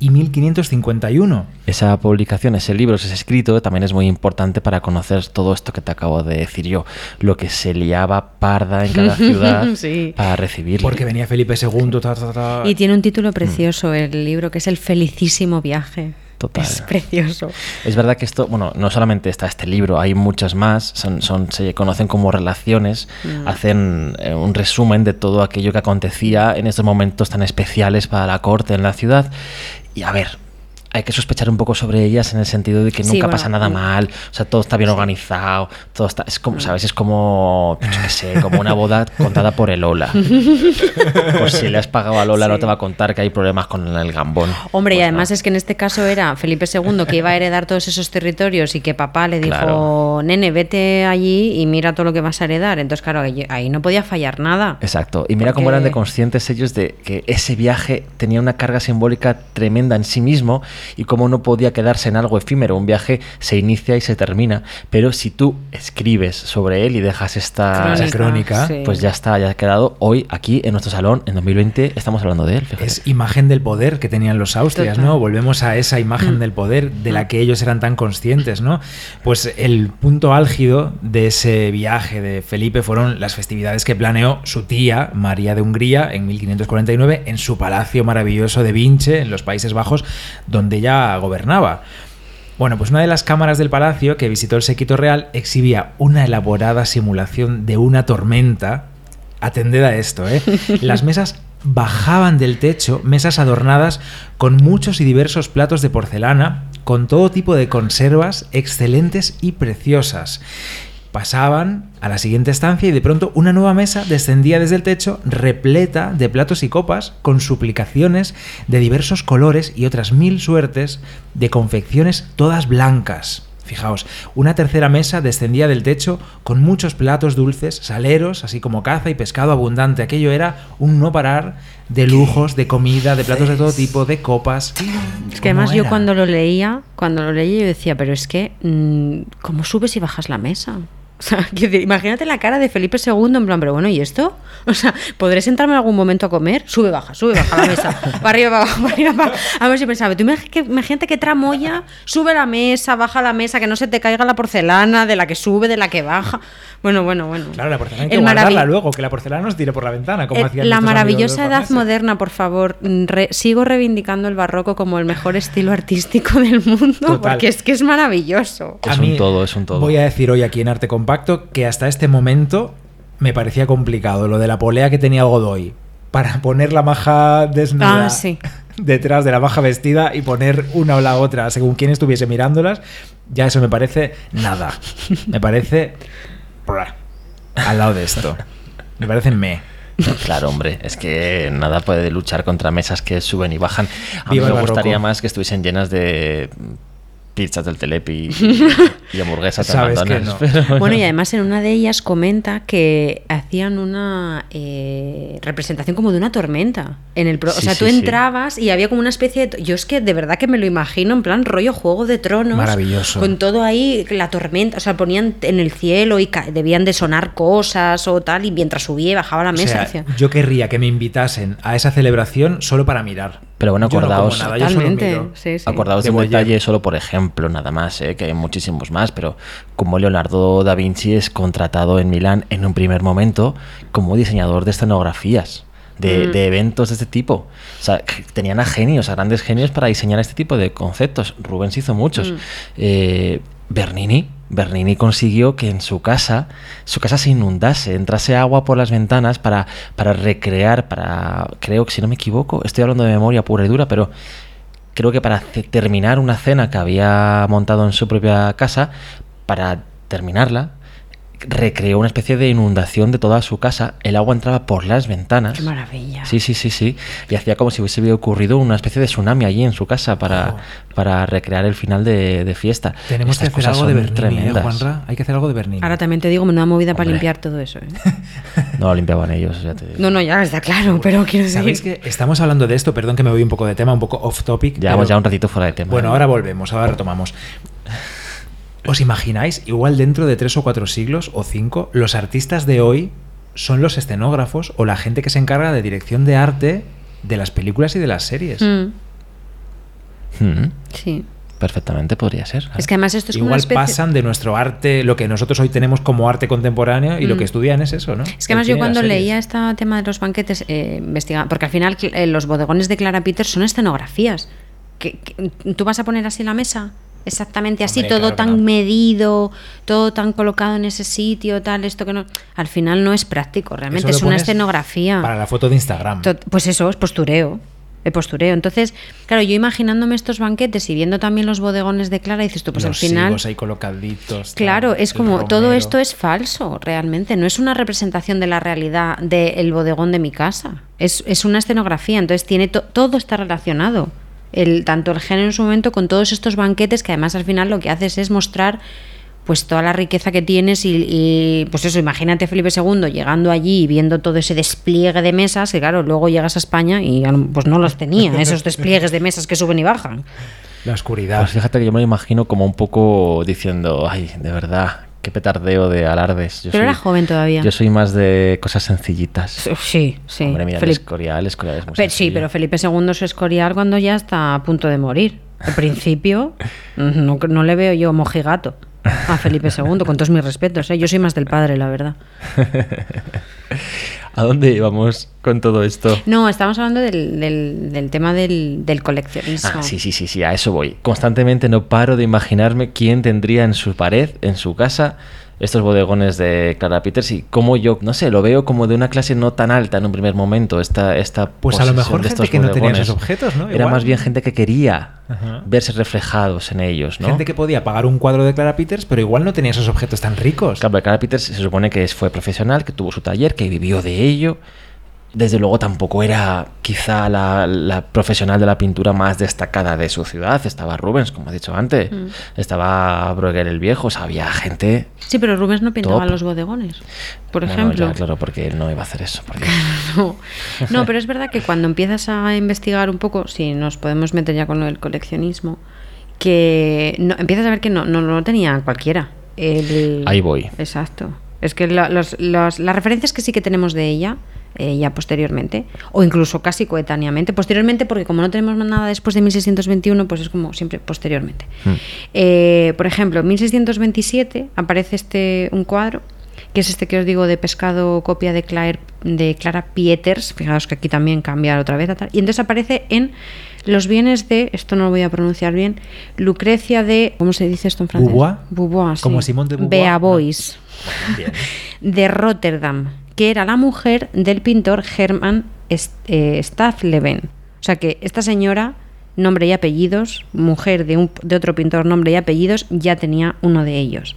y 1551. Esa publicación, ese libro, ese escrito, también es muy importante para conocer todo esto que te acabo de decir yo. Lo que se liaba parda en cada <laughs> ciudad Sí. para recibirle. Porque venía Felipe II, ta, ta, ta. Y tiene un título precioso el libro, que es El felicísimo viaje. Total. Es precioso. Es verdad que esto, bueno, no solamente está este libro, hay muchas más, son, son, se conocen como relaciones, Mm. hacen eh, un resumen de todo aquello que acontecía en estos momentos tan especiales para la corte en la ciudad. Y a ver, hay que sospechar un poco sobre ellas en el sentido de que Sí, nunca bueno, pasa nada mm. mal, o sea, todo está bien organizado, todo está, es como, ¿sabes? Es como, yo qué sé, como una boda contada por el Ola. <laughs> Pues si le has pagado a Lola no Sí. te va a contar que hay problemas con el gambón. Hombre, y Pues además no. es que en este caso era Felipe II que iba a heredar todos esos territorios y que papá le dijo, Claro. nene, vete allí y mira todo lo que vas a heredar. Entonces, claro, ahí, no podía fallar nada. Exacto. Y mira cómo eran de conscientes ellos de que ese viaje tenía una carga simbólica tremenda en sí mismo y cómo no podía quedarse en algo efímero. Un viaje se inicia y se termina. Pero si tú escribes sobre él y dejas esta... Crónica, sí. Pues ya está, ya ha quedado hoy aquí en nuestro salón, en 2020, estamos hablando de él. fíjate. Es imagen del poder que tenían los austrias. ¿no? Volvemos a esa imagen del poder de la que ellos eran tan conscientes, ¿no? Pues el punto álgido de ese viaje de Felipe fueron las festividades que planeó su tía, María de Hungría, en 1549, en su palacio maravilloso de Vinche, en los Países Bajos, donde ella gobernaba. Bueno, pues una de las cámaras del palacio que visitó el séquito real exhibía una elaborada simulación de una tormenta. Atended a esto, ¿eh? <laughs> Las mesas bajaban del techo, mesas adornadas con muchos y diversos platos de porcelana, con todo tipo de conservas excelentes y preciosas. Pasaban a la siguiente estancia y de pronto una nueva mesa descendía desde el techo repleta de platos y copas con suplicaciones de diversos colores y otras mil suertes de confecciones todas blancas. Fijaos, una tercera mesa descendía del techo con muchos platos dulces, saleros, así como caza y pescado abundante. Aquello era un no parar de lujos, de comida, de platos de todo tipo, de copas. Es que además yo cuando lo leía, cuando lo leía yo decía, pero es que, mm, ¿cómo subes y bajas la mesa? <laughs> O sea, imagínate la cara de Felipe II en plan, pero bueno, ¿y esto? <laughs> O sea, ¿podré sentarme en algún momento a comer? Sube, baja, sube, baja la mesa. <laughs> para arriba, para abajo, para arriba, para A ver si pensaba, tú imagínate que tramoya, sube la mesa, baja la mesa, que no se te caiga la porcelana, de la que sube, de la que baja. Bueno, bueno, bueno. Claro, la porcelana hay que El guardarla luego, que la porcelana nos tire por la ventana, como Eh, la maravillosa edad moderna, por favor. Mm, re- sigo reivindicando el barroco como el mejor estilo artístico del mundo, Total. porque es que es maravilloso. Es un todo, es un todo. Voy a decir hoy aquí en Arte Compacto que hasta este momento me parecía complicado lo de la polea que tenía Godoy para poner la maja desnuda Ah, sí. <laughs> detrás de la maja vestida y poner una o la otra según quien estuviese mirándolas. Ya eso me parece nada. Me parece al lado de esto. Me parece me. Claro, hombre, es que nada puede luchar contra mesas que suben y bajan. A mí Viva me gustaría más que estuviesen llenas de pizzas del Telepi y <laughs> hamburguesas de Sabes que no. pero Bueno, y además en una de ellas comenta que hacían una eh, representación como de una tormenta. En el pro- o sea, sí, tú sí. entrabas y había como una especie de... Yo es que de verdad que me lo imagino en plan rollo Juego de Tronos. Maravilloso. Con todo ahí, la tormenta, o sea, ponían en el cielo y debían de sonar cosas o tal, y mientras subía y bajaba la O mesa. sea, yo querría que me invitasen a esa celebración solo para mirar. Pero bueno, Yo no como acordaos, nada, yo solo miro. Sí, sí. acordaos de De un detalle solo por ejemplo, nada más, ¿eh? que hay muchísimos más, pero como Leonardo da Vinci es contratado en Milán en un primer momento como diseñador de escenografías. De, Mm. de eventos de este tipo. O sea, tenían a genios, a grandes genios para diseñar este tipo de conceptos. Rubens hizo muchos. Mm. Eh, Bernini, Bernini consiguió que en su casa, su casa se inundase, entrase agua por las ventanas para, para recrear, para, creo que si no me equivoco, estoy hablando de memoria pura y dura, pero creo que para terminar una cena que había montado en su propia casa, para terminarla, recreó una especie de inundación de toda su casa. El agua entraba por las ventanas. Qué maravilla. Sí, sí, sí, sí. Y hacía como si hubiese ocurrido una especie de tsunami allí en su casa para, Oh. para recrear el final de, de fiesta. Tenemos que hacer algo de Bernini, ¿eh. Juanra? Hay que hacer algo de Bernini. Ahora también te digo, me da movida para limpiar todo eso. ¿eh? <laughs> No lo limpiaban ellos, ya te digo. No, no, ya está claro, pero quiero decir. ¿Sabéis que estamos hablando de esto? Perdón que me voy un poco de tema, un poco off topic. Llevamos pero- ya un ratito fuera de tema. Bueno, ¿eh? ahora volvemos, ahora retomamos. ¿Os imagináis, igual dentro de tres o cuatro siglos o cinco, los artistas de hoy son los escenógrafos o la gente que se encarga de dirección de arte de las películas y de las series? Mm, Mm, sí. perfectamente podría ser. Es que además esto es como una Igual especie... pasan de nuestro arte, lo que nosotros hoy tenemos como arte contemporáneo y lo que estudian es eso, ¿no? Es que además yo cuando leía este tema de los banquetes, eh, investigaba, porque al final eh, los bodegones de Clara Peters son escenografías. ¿Tú vas a poner así la mesa? Exactamente así, Hombre, todo claro tan no. medido, todo tan colocado en ese sitio, tal, esto que no. Al final no es práctico, realmente es una escenografía. Para la foto de Instagram. To- Pues eso, es postureo. El postureo. Entonces, claro, yo imaginándome estos banquetes y viendo también los bodegones de Clara, dices tú, pues Los al final. ahí colocaditos. tal, Claro, es como todo esto es falso, realmente. No es una representación de la realidad del bodegón de mi casa. Es, es una escenografía. Entonces, tiene to- todo está relacionado. El, tanto el género en su momento con todos estos banquetes que además al final lo que haces es mostrar pues toda la riqueza que tienes y, y, pues eso, imagínate a Felipe II llegando allí y viendo todo ese despliegue de mesas, que claro, luego llegas a España y pues no los tenía, <laughs> esos despliegues de mesas que suben y bajan. La oscuridad. Pues fíjate que yo me lo imagino como un poco diciendo, ay, de verdad, qué petardeo de alardes. Yo Pero soy- era joven todavía. Yo soy más de cosas sencillitas. Sí, sí. Hombre, mira, el Felipe- Escorial, el Escorial es muy Pe- sí, pero Felipe II es escorial cuando ya está a punto de morir. Al principio <laughs> no, no le veo yo mojigato a Felipe II, con todos mis respetos. ¿eh? Yo soy más del padre, la verdad. <laughs> ¿A dónde íbamos con todo esto? No, estamos hablando del, del- del tema del, del coleccionismo. Ah, sí, sí, sí, sí, a eso voy. Constantemente no paro de imaginarme quién tendría en su pared, en su casa, estos bodegones de Clara Peters y cómo yo, no sé, lo veo como de una clase no tan alta en un primer momento, esta, esta Pues a lo mejor de gente estos que no tenía esos objetos, ¿no? Era Igual. más bien gente que quería Ajá. verse reflejados en ellos, ¿no? Gente que podía pagar un cuadro de Clara Peters, pero igual no tenía esos objetos tan ricos. Claro, Clara Peters se supone que fue profesional, que tuvo su taller, que vivió de ello. Desde luego tampoco era quizá la, la profesional de la pintura más destacada de su ciudad. Estaba Rubens, como he dicho antes. Mm. Estaba Bruegel el Viejo. O sea, había gente... Sí, pero Rubens no pintaba Top. los bodegones, por Bueno, ejemplo. ya, claro, porque él no iba a hacer eso. porque- <laughs> No. No, pero es verdad que cuando empiezas a investigar un poco, si nos podemos meter ya con lo del coleccionismo, que no, empiezas a ver que no, no, no lo tenía cualquiera. El- Ahí voy. Exacto. Es que la- los- los- las referencias que sí que tenemos de ella, eh, ya posteriormente, o incluso casi coetáneamente, posteriormente, porque como no tenemos nada después de 1621, pues es como siempre posteriormente. Hmm. Eh, por ejemplo, en 1627 aparece este un cuadro que es este que os digo de pescado copia de, Claire- de Clara Pieters, fijaos que aquí también cambia otra vez, y entonces aparece en los bienes de, esto no lo voy a pronunciar bien, Lucrecia de, ¿cómo se dice esto en francés? Beauvoir. Beauvoir, sí. Como Simone de Beauvoir, Beauvoir, Bien. <laughs> de Rotterdam, que era la mujer del pintor Hermann eh, Staffleben. O sea que esta señora, nombre y apellidos, mujer de, un, de otro pintor, nombre y apellidos, ya tenía uno de ellos.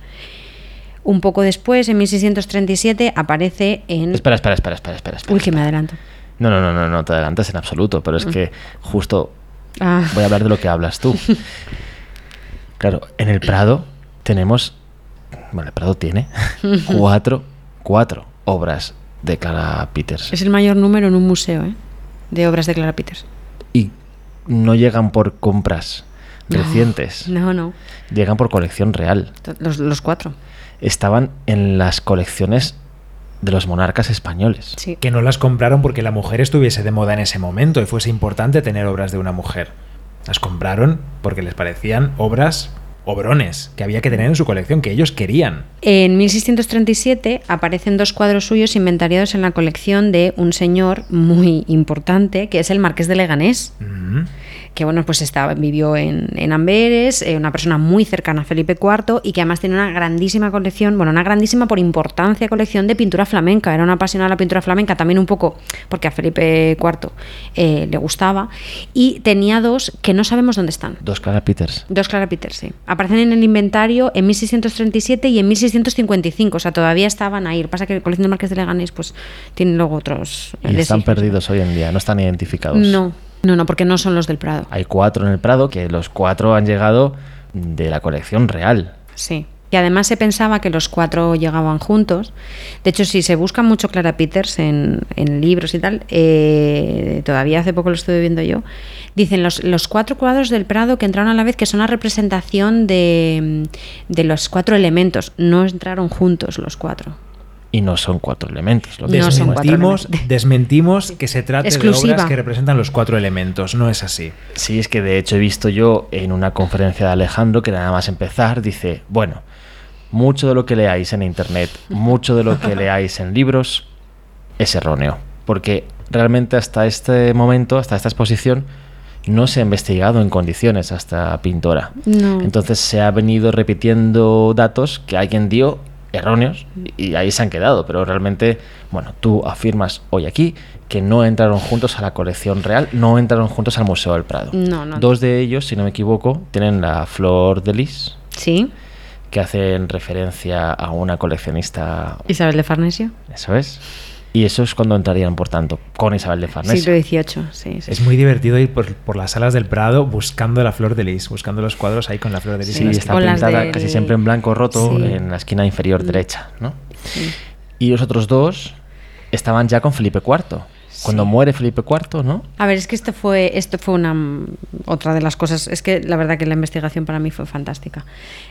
Un poco después, en 1637, aparece en... Espera, espera, espera, espera, espera. espera. Uy, que me adelanto. No, no, no, no, no te adelantes en absoluto, pero es que justo Ah, voy a hablar de lo que hablas tú. <laughs> Claro, en el Prado tenemos, bueno, el Prado tiene <laughs> cuatro, cuatro obras de Clara Peters. es el mayor número en un museo ¿eh? de obras de Clara Peters. Y no llegan por compras No, recientes, No, no. llegan por colección real. Los, los cuatro. Estaban en las colecciones de los monarcas españoles. Sí. Que no las compraron porque la mujer estuviese de moda en ese momento y fuese importante tener obras de una mujer. Las compraron porque les parecían obras obrones que había que tener en su colección, que ellos querían. En 1637 aparecen dos cuadros suyos inventariados en la colección de un señor muy importante, que es el Marqués de Leganés. Mm. Que bueno, pues estaba, vivió en, en Amberes, eh, una persona muy cercana a Felipe IV y que además tiene una grandísima colección, bueno, una grandísima por importancia colección de pintura flamenca. Era un apasionado de la pintura flamenca, también un poco porque a Felipe IV eh, le gustaba. Y tenía dos que no sabemos dónde están. Dos Clara Peters. Dos Clara Peters, sí. Aparecen en el inventario en 1637 y en 1655, o sea, todavía estaban ahí. Lo que pasa es que la colección de Marqués de Leganés pues tiene luego otros... Y están perdidos hoy en día, no están identificados. No, no, no, porque no son los del Prado. Hay cuatro en el Prado, que los cuatro han llegado de la colección real. Sí. Y además se pensaba que los cuatro llegaban juntos. De hecho, si se busca mucho Clara Peters en, en libros y tal, eh, todavía hace poco lo estuve viendo yo, dicen los, los cuatro cuadros del Prado que entraron a la vez, que son la representación de, de los cuatro elementos. No entraron juntos los cuatro. Y no son cuatro elementos. lo que- No son cuatro Desmentimos, elementos. desmentimos que se trate Exclusiva. de obras que representan los cuatro elementos. No es así. Sí, es que de hecho he visto yo en una conferencia de Alejandro que nada más empezar dice, bueno, mucho de lo que leáis en internet, mucho de lo que <laughs> leáis en libros es erróneo, porque realmente hasta este momento, hasta esta exposición, no se ha investigado en condiciones hasta pintora. No. Entonces se ha venido repitiendo datos que alguien dio erróneos y ahí se han quedado, pero realmente, bueno, tú afirmas hoy aquí que no entraron juntos a la colección real, no entraron juntos al Museo del Prado. No, no. Dos de ellos, si no me equivoco, tienen la flor de lis, Sí. que hacen referencia a una coleccionista, Isabel de Farnesio. eso es. Y eso es cuando entrarían, por tanto, con Isabel de Farnese. Siglo XVIII, sí. sí. Es muy divertido ir por, por las salas del Prado buscando la flor de lis, buscando los cuadros ahí con la flor de lis. Sí, en la está pintada del- casi siempre en blanco roto Sí. en la esquina inferior derecha, ¿no? Sí. Y los otros dos estaban ya con Felipe IV. Cuando muere Felipe IV, ¿no? A ver, es que esto fue, esto fue una otra de las cosas. Es que la verdad que la investigación para mí fue fantástica.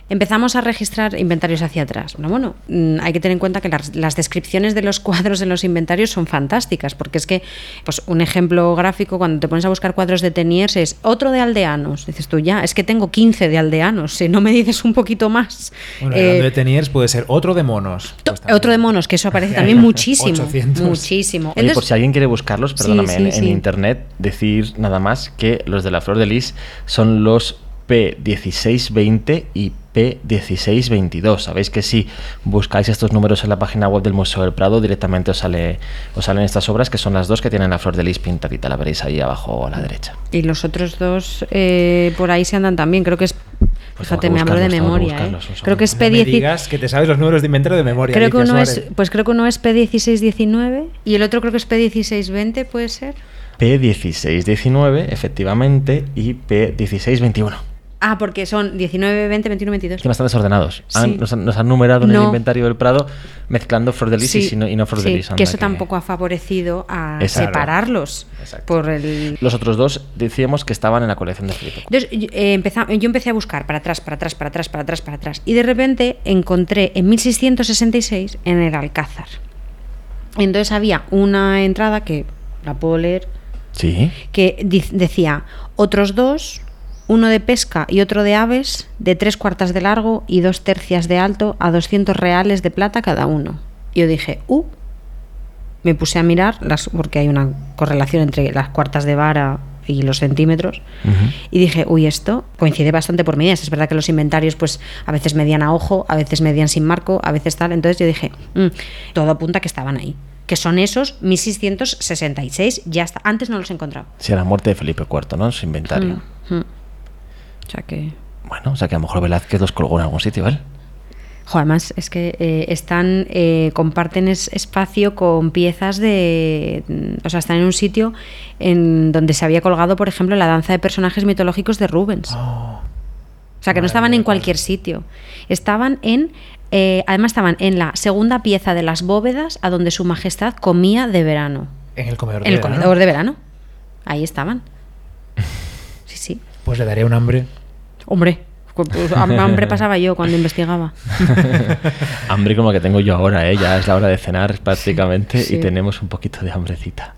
Empezamos a registrar inventarios hacia atrás. Bueno, bueno, mm, hay que tener en cuenta que las, las descripciones de los <laughs> cuadros en los inventarios son fantásticas, porque es que, pues, un ejemplo gráfico, cuando te pones a buscar cuadros de Teniers, es otro de aldeanos. Dices tú, ya, es que tengo 15 de aldeanos. Si no me dices un poquito más. Bueno, Eh, de Teniers puede ser otro de monos. Pues otro de monos, que eso aparece también <laughs> muchísimo. 800. Muchísimo. Oye, Entonces- por si alguien quiere buscarlos, Sí, perdóname, sí, en, en sí. internet, decir nada más que los de la flor de lis son los P1620 y P1622. Sabéis que si buscáis estos números en la página web del Museo del Prado, directamente os, sale, os salen estas obras, que son las dos que tienen la flor de lis pintadita. La veréis ahí abajo a la derecha. Y los otros dos eh, por ahí se andan también. Creo que es. Pues fíjate, me hablo de memoria. ¿eh? Creo que es No me P10. digas que te sabes los números de inventario de memoria. Creo que uno es, pues creo que uno es P1619 y el otro creo que es P1620, puede ser. P1619, efectivamente, y P1621. Ah, porque son 19, 20, 21, 22. Están bastante desordenados. Han- nos, han, nos han numerado en el inventario del Prado mezclando flor de lis y, Sí, no, y no flor de lis. que eso tampoco ha favorecido a Exacto. separarlos Exacto. por el Los otros dos decíamos que estaban en la colección de Felipe. Entonces, yo, eh, yo empecé a buscar para atrás, para atrás, para atrás, para atrás, para atrás. Y de repente encontré en 1666 en el Alcázar. Entonces había una entrada que la puedo leer, Sí. que decía otros dos, uno de pesca y otro de aves, de tres cuartas de largo y dos tercias de alto, a 200 reales de plata cada uno. Y yo dije, uh, me puse a mirar, las, porque hay una correlación entre las cuartas de vara y los centímetros, y dije, uy, esto coincide bastante por medidas. Es verdad que los inventarios, pues a veces medían a ojo, a veces medían sin marco, a veces tal. Entonces yo dije, "Mm, todo apunta que estaban ahí. Que son esos 1666, ya está. Antes no los he encontrado. Sí, la muerte de Felipe IV, ¿no? Su inventario. Mm. O sea que. Bueno, o sea que a lo mejor Velázquez los colgó en algún sitio, ¿vale? Jo, además es que eh, están, eh, comparten es- espacio con piezas de. O sea, están en un sitio en donde se había colgado, por ejemplo, la danza de personajes mitológicos de Rubens. Oh, O sea, que no estaban en cualquier sitio. Estaban en. eh, además, estaban en la segunda pieza de las bóvedas a donde su majestad comía de verano. en el comedor de En el verano. comedor de verano. Ahí estaban. <laughs> Pues le daría un hambre. Hombre, Pues, <laughs> hambre pasaba yo cuando investigaba. <laughs> hambre como que tengo yo ahora, ¿eh? ya es la hora de cenar prácticamente Sí. y tenemos un poquito de hambrecita.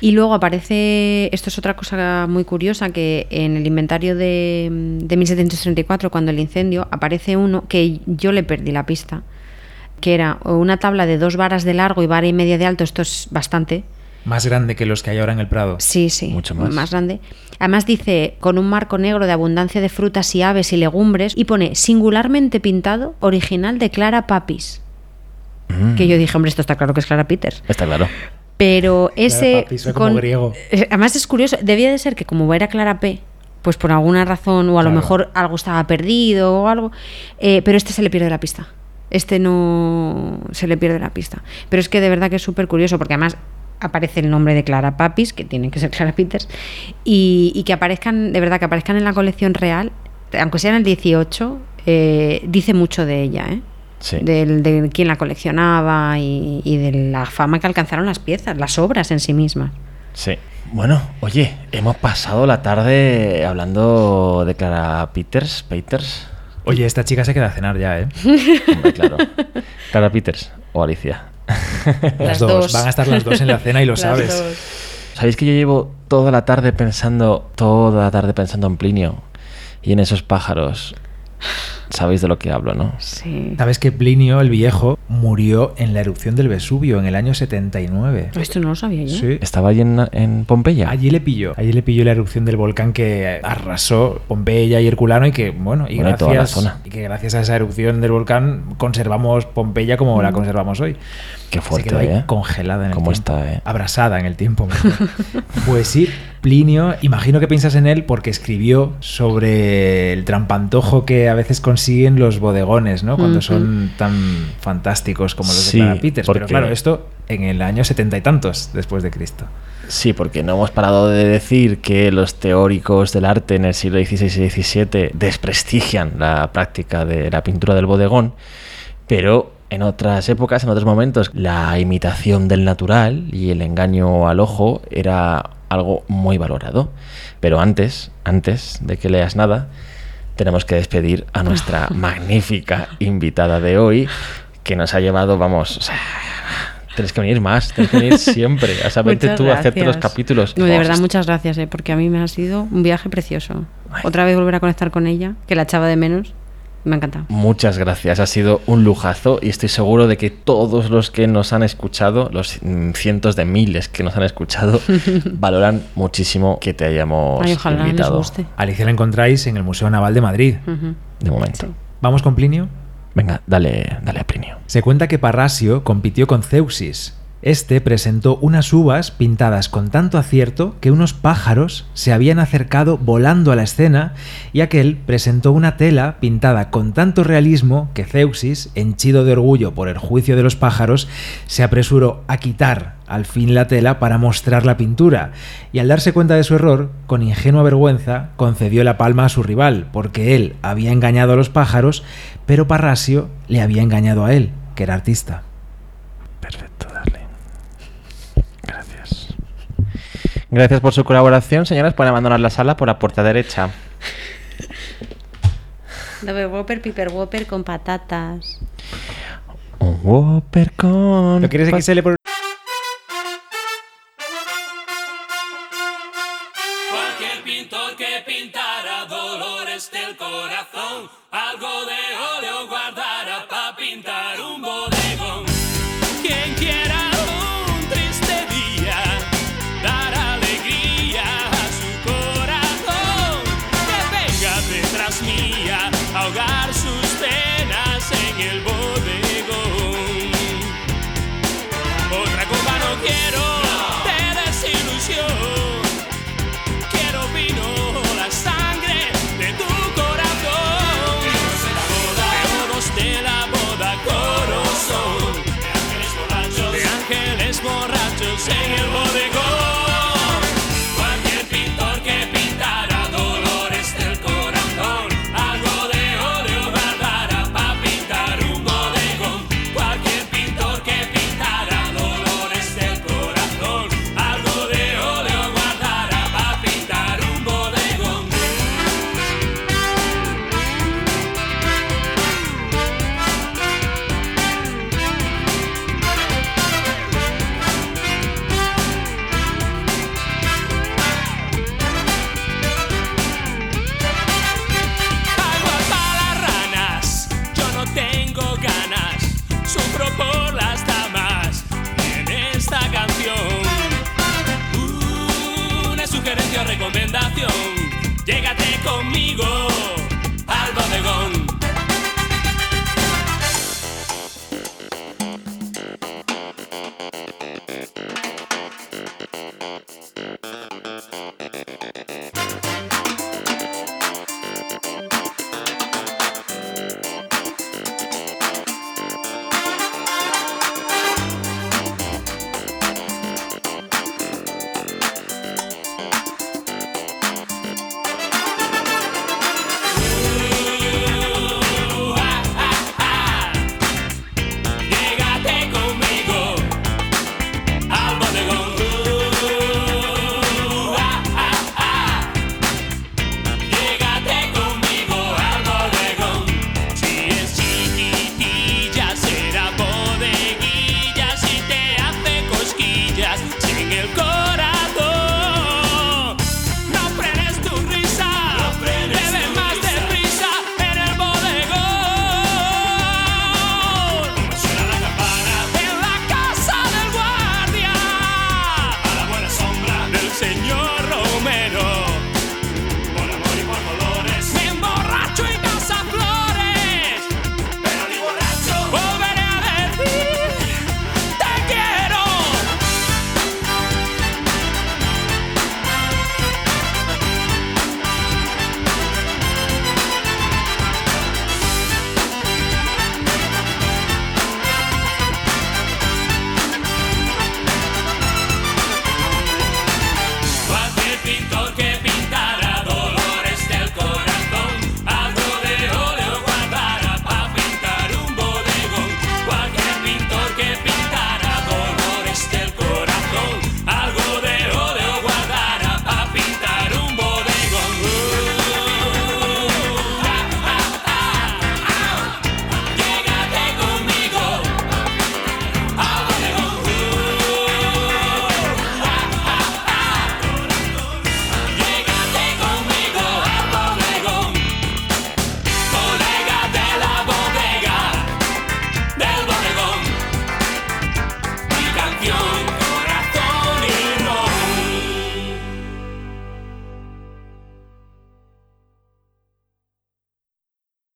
Y luego aparece, esto es otra cosa muy curiosa, que en el inventario de, de 1734, cuando el incendio, aparece uno que yo le perdí la pista, que era una tabla de dos varas de largo y vara y media de alto, esto es bastante, Más grande que los que hay ahora en el Prado. sí, sí, Mucho más. grande. Además dice, con un marco negro de abundancia de frutas y aves y legumbres, y pone singularmente pintado, original de Clara Papis. Mm, Que yo dije, hombre, esto está claro que es Clara Peters. Está claro. Pero ese. Papis, suena como griego. Eh, Además es curioso, debía de ser que como era Clara P, pues por alguna razón, o a lo mejor algo estaba perdido o algo, eh, pero este se le pierde la pista. Este no se le pierde la pista. Pero es que de verdad que es súper curioso, porque además aparece el nombre de Clara Papis, que tiene que ser Clara Peters, y, y que aparezcan, de verdad, que aparezcan en la colección real, aunque sea en el 18, eh, dice mucho de ella, ¿eh? Sí. del- de quién la coleccionaba y, y de la fama que alcanzaron las piezas, las obras en sí mismas. Sí. Bueno, oye, hemos pasado la tarde hablando de Clara Peters, Peters. Oye, esta chica se queda a cenar ya, ¿eh? Hombre, claro. <laughs> Clara Peters o Alicia. <laughs> Las, Las dos. dos. Van a estar las dos en la cena y lo <laughs> Las sabes. dos. ¿Sabéis que yo llevo toda la tarde pensando, toda la tarde pensando en Plinio y en esos pájaros? Sabéis de lo que hablo, ¿no? Sí. ¿Sabes que Plinio el Viejo murió en la erupción del Vesubio en el año 79? Esto no lo sabía yo. Sí. Estaba allí en, en Pompeya. Allí le pilló. Allí le pilló la erupción del volcán que arrasó Pompeya y Herculano y que, bueno, y, Bueno, y toda la gracias, zona. y que gracias a esa erupción del volcán conservamos Pompeya como la conservamos hoy. Qué Se fuerte, quedó ahí ¿eh? congelada en el ¿Cómo tiempo. está, eh? Abrasada en el tiempo. <laughs> pues sí, Plinio, imagino que piensas en él porque escribió sobre el trampantojo que a veces consiguen los bodegones, ¿no? Cuando son tan fantásticos como los Sí, de Clara Peters. Pero claro, esto en el año setenta y tantos después de Cristo. Sí, porque no hemos parado de decir que los teóricos del arte en el siglo XVI y XVII desprestigian la práctica de la pintura del bodegón, pero en otras épocas, en otros momentos, la imitación del natural y el engaño al ojo era algo muy valorado. Pero antes, antes de que leas nada, tenemos que despedir a nuestra <laughs> magnífica invitada de hoy, que nos ha llevado, vamos, o sea, tienes que venir más, tienes que venir <laughs> siempre. O sea, vente tú a hacerte los capítulos. No, de verdad, muchas gracias, eh, porque a mí me ha sido un viaje precioso. Ay. Otra vez volver a conectar con ella, que la echaba de menos. Me ha encantado. Muchas gracias, ha sido un lujazo y estoy seguro de que todos los que nos han escuchado, los mm, cientos de miles que nos han escuchado, <laughs> valoran muchísimo que te hayamos Ay, ojalá les invitado. guste. Alicia la encontráis en el Museo Naval de Madrid. De momento. Sí. ¿Vamos con Plinio? Venga, dale, dale a Plinio. Se cuenta que Parrasio compitió con Zeusis. Este presentó unas uvas pintadas con tanto acierto que unos pájaros se habían acercado volando a la escena y aquel presentó una tela pintada con tanto realismo que Zeusis, henchido de orgullo por el juicio de los pájaros, se apresuró a quitar al fin la tela para mostrar la pintura y al darse cuenta de su error, con ingenua vergüenza, concedió la palma a su rival porque él había engañado a los pájaros, pero Parrasio le había engañado a él, que era artista. Perfecto, dale. Gracias. Gracias por su colaboración, señoras. Pueden abandonar la sala por la puerta derecha. Double Whopper, Piper Whopper con patatas. Un Whopper con... ¿Lo quieres XL por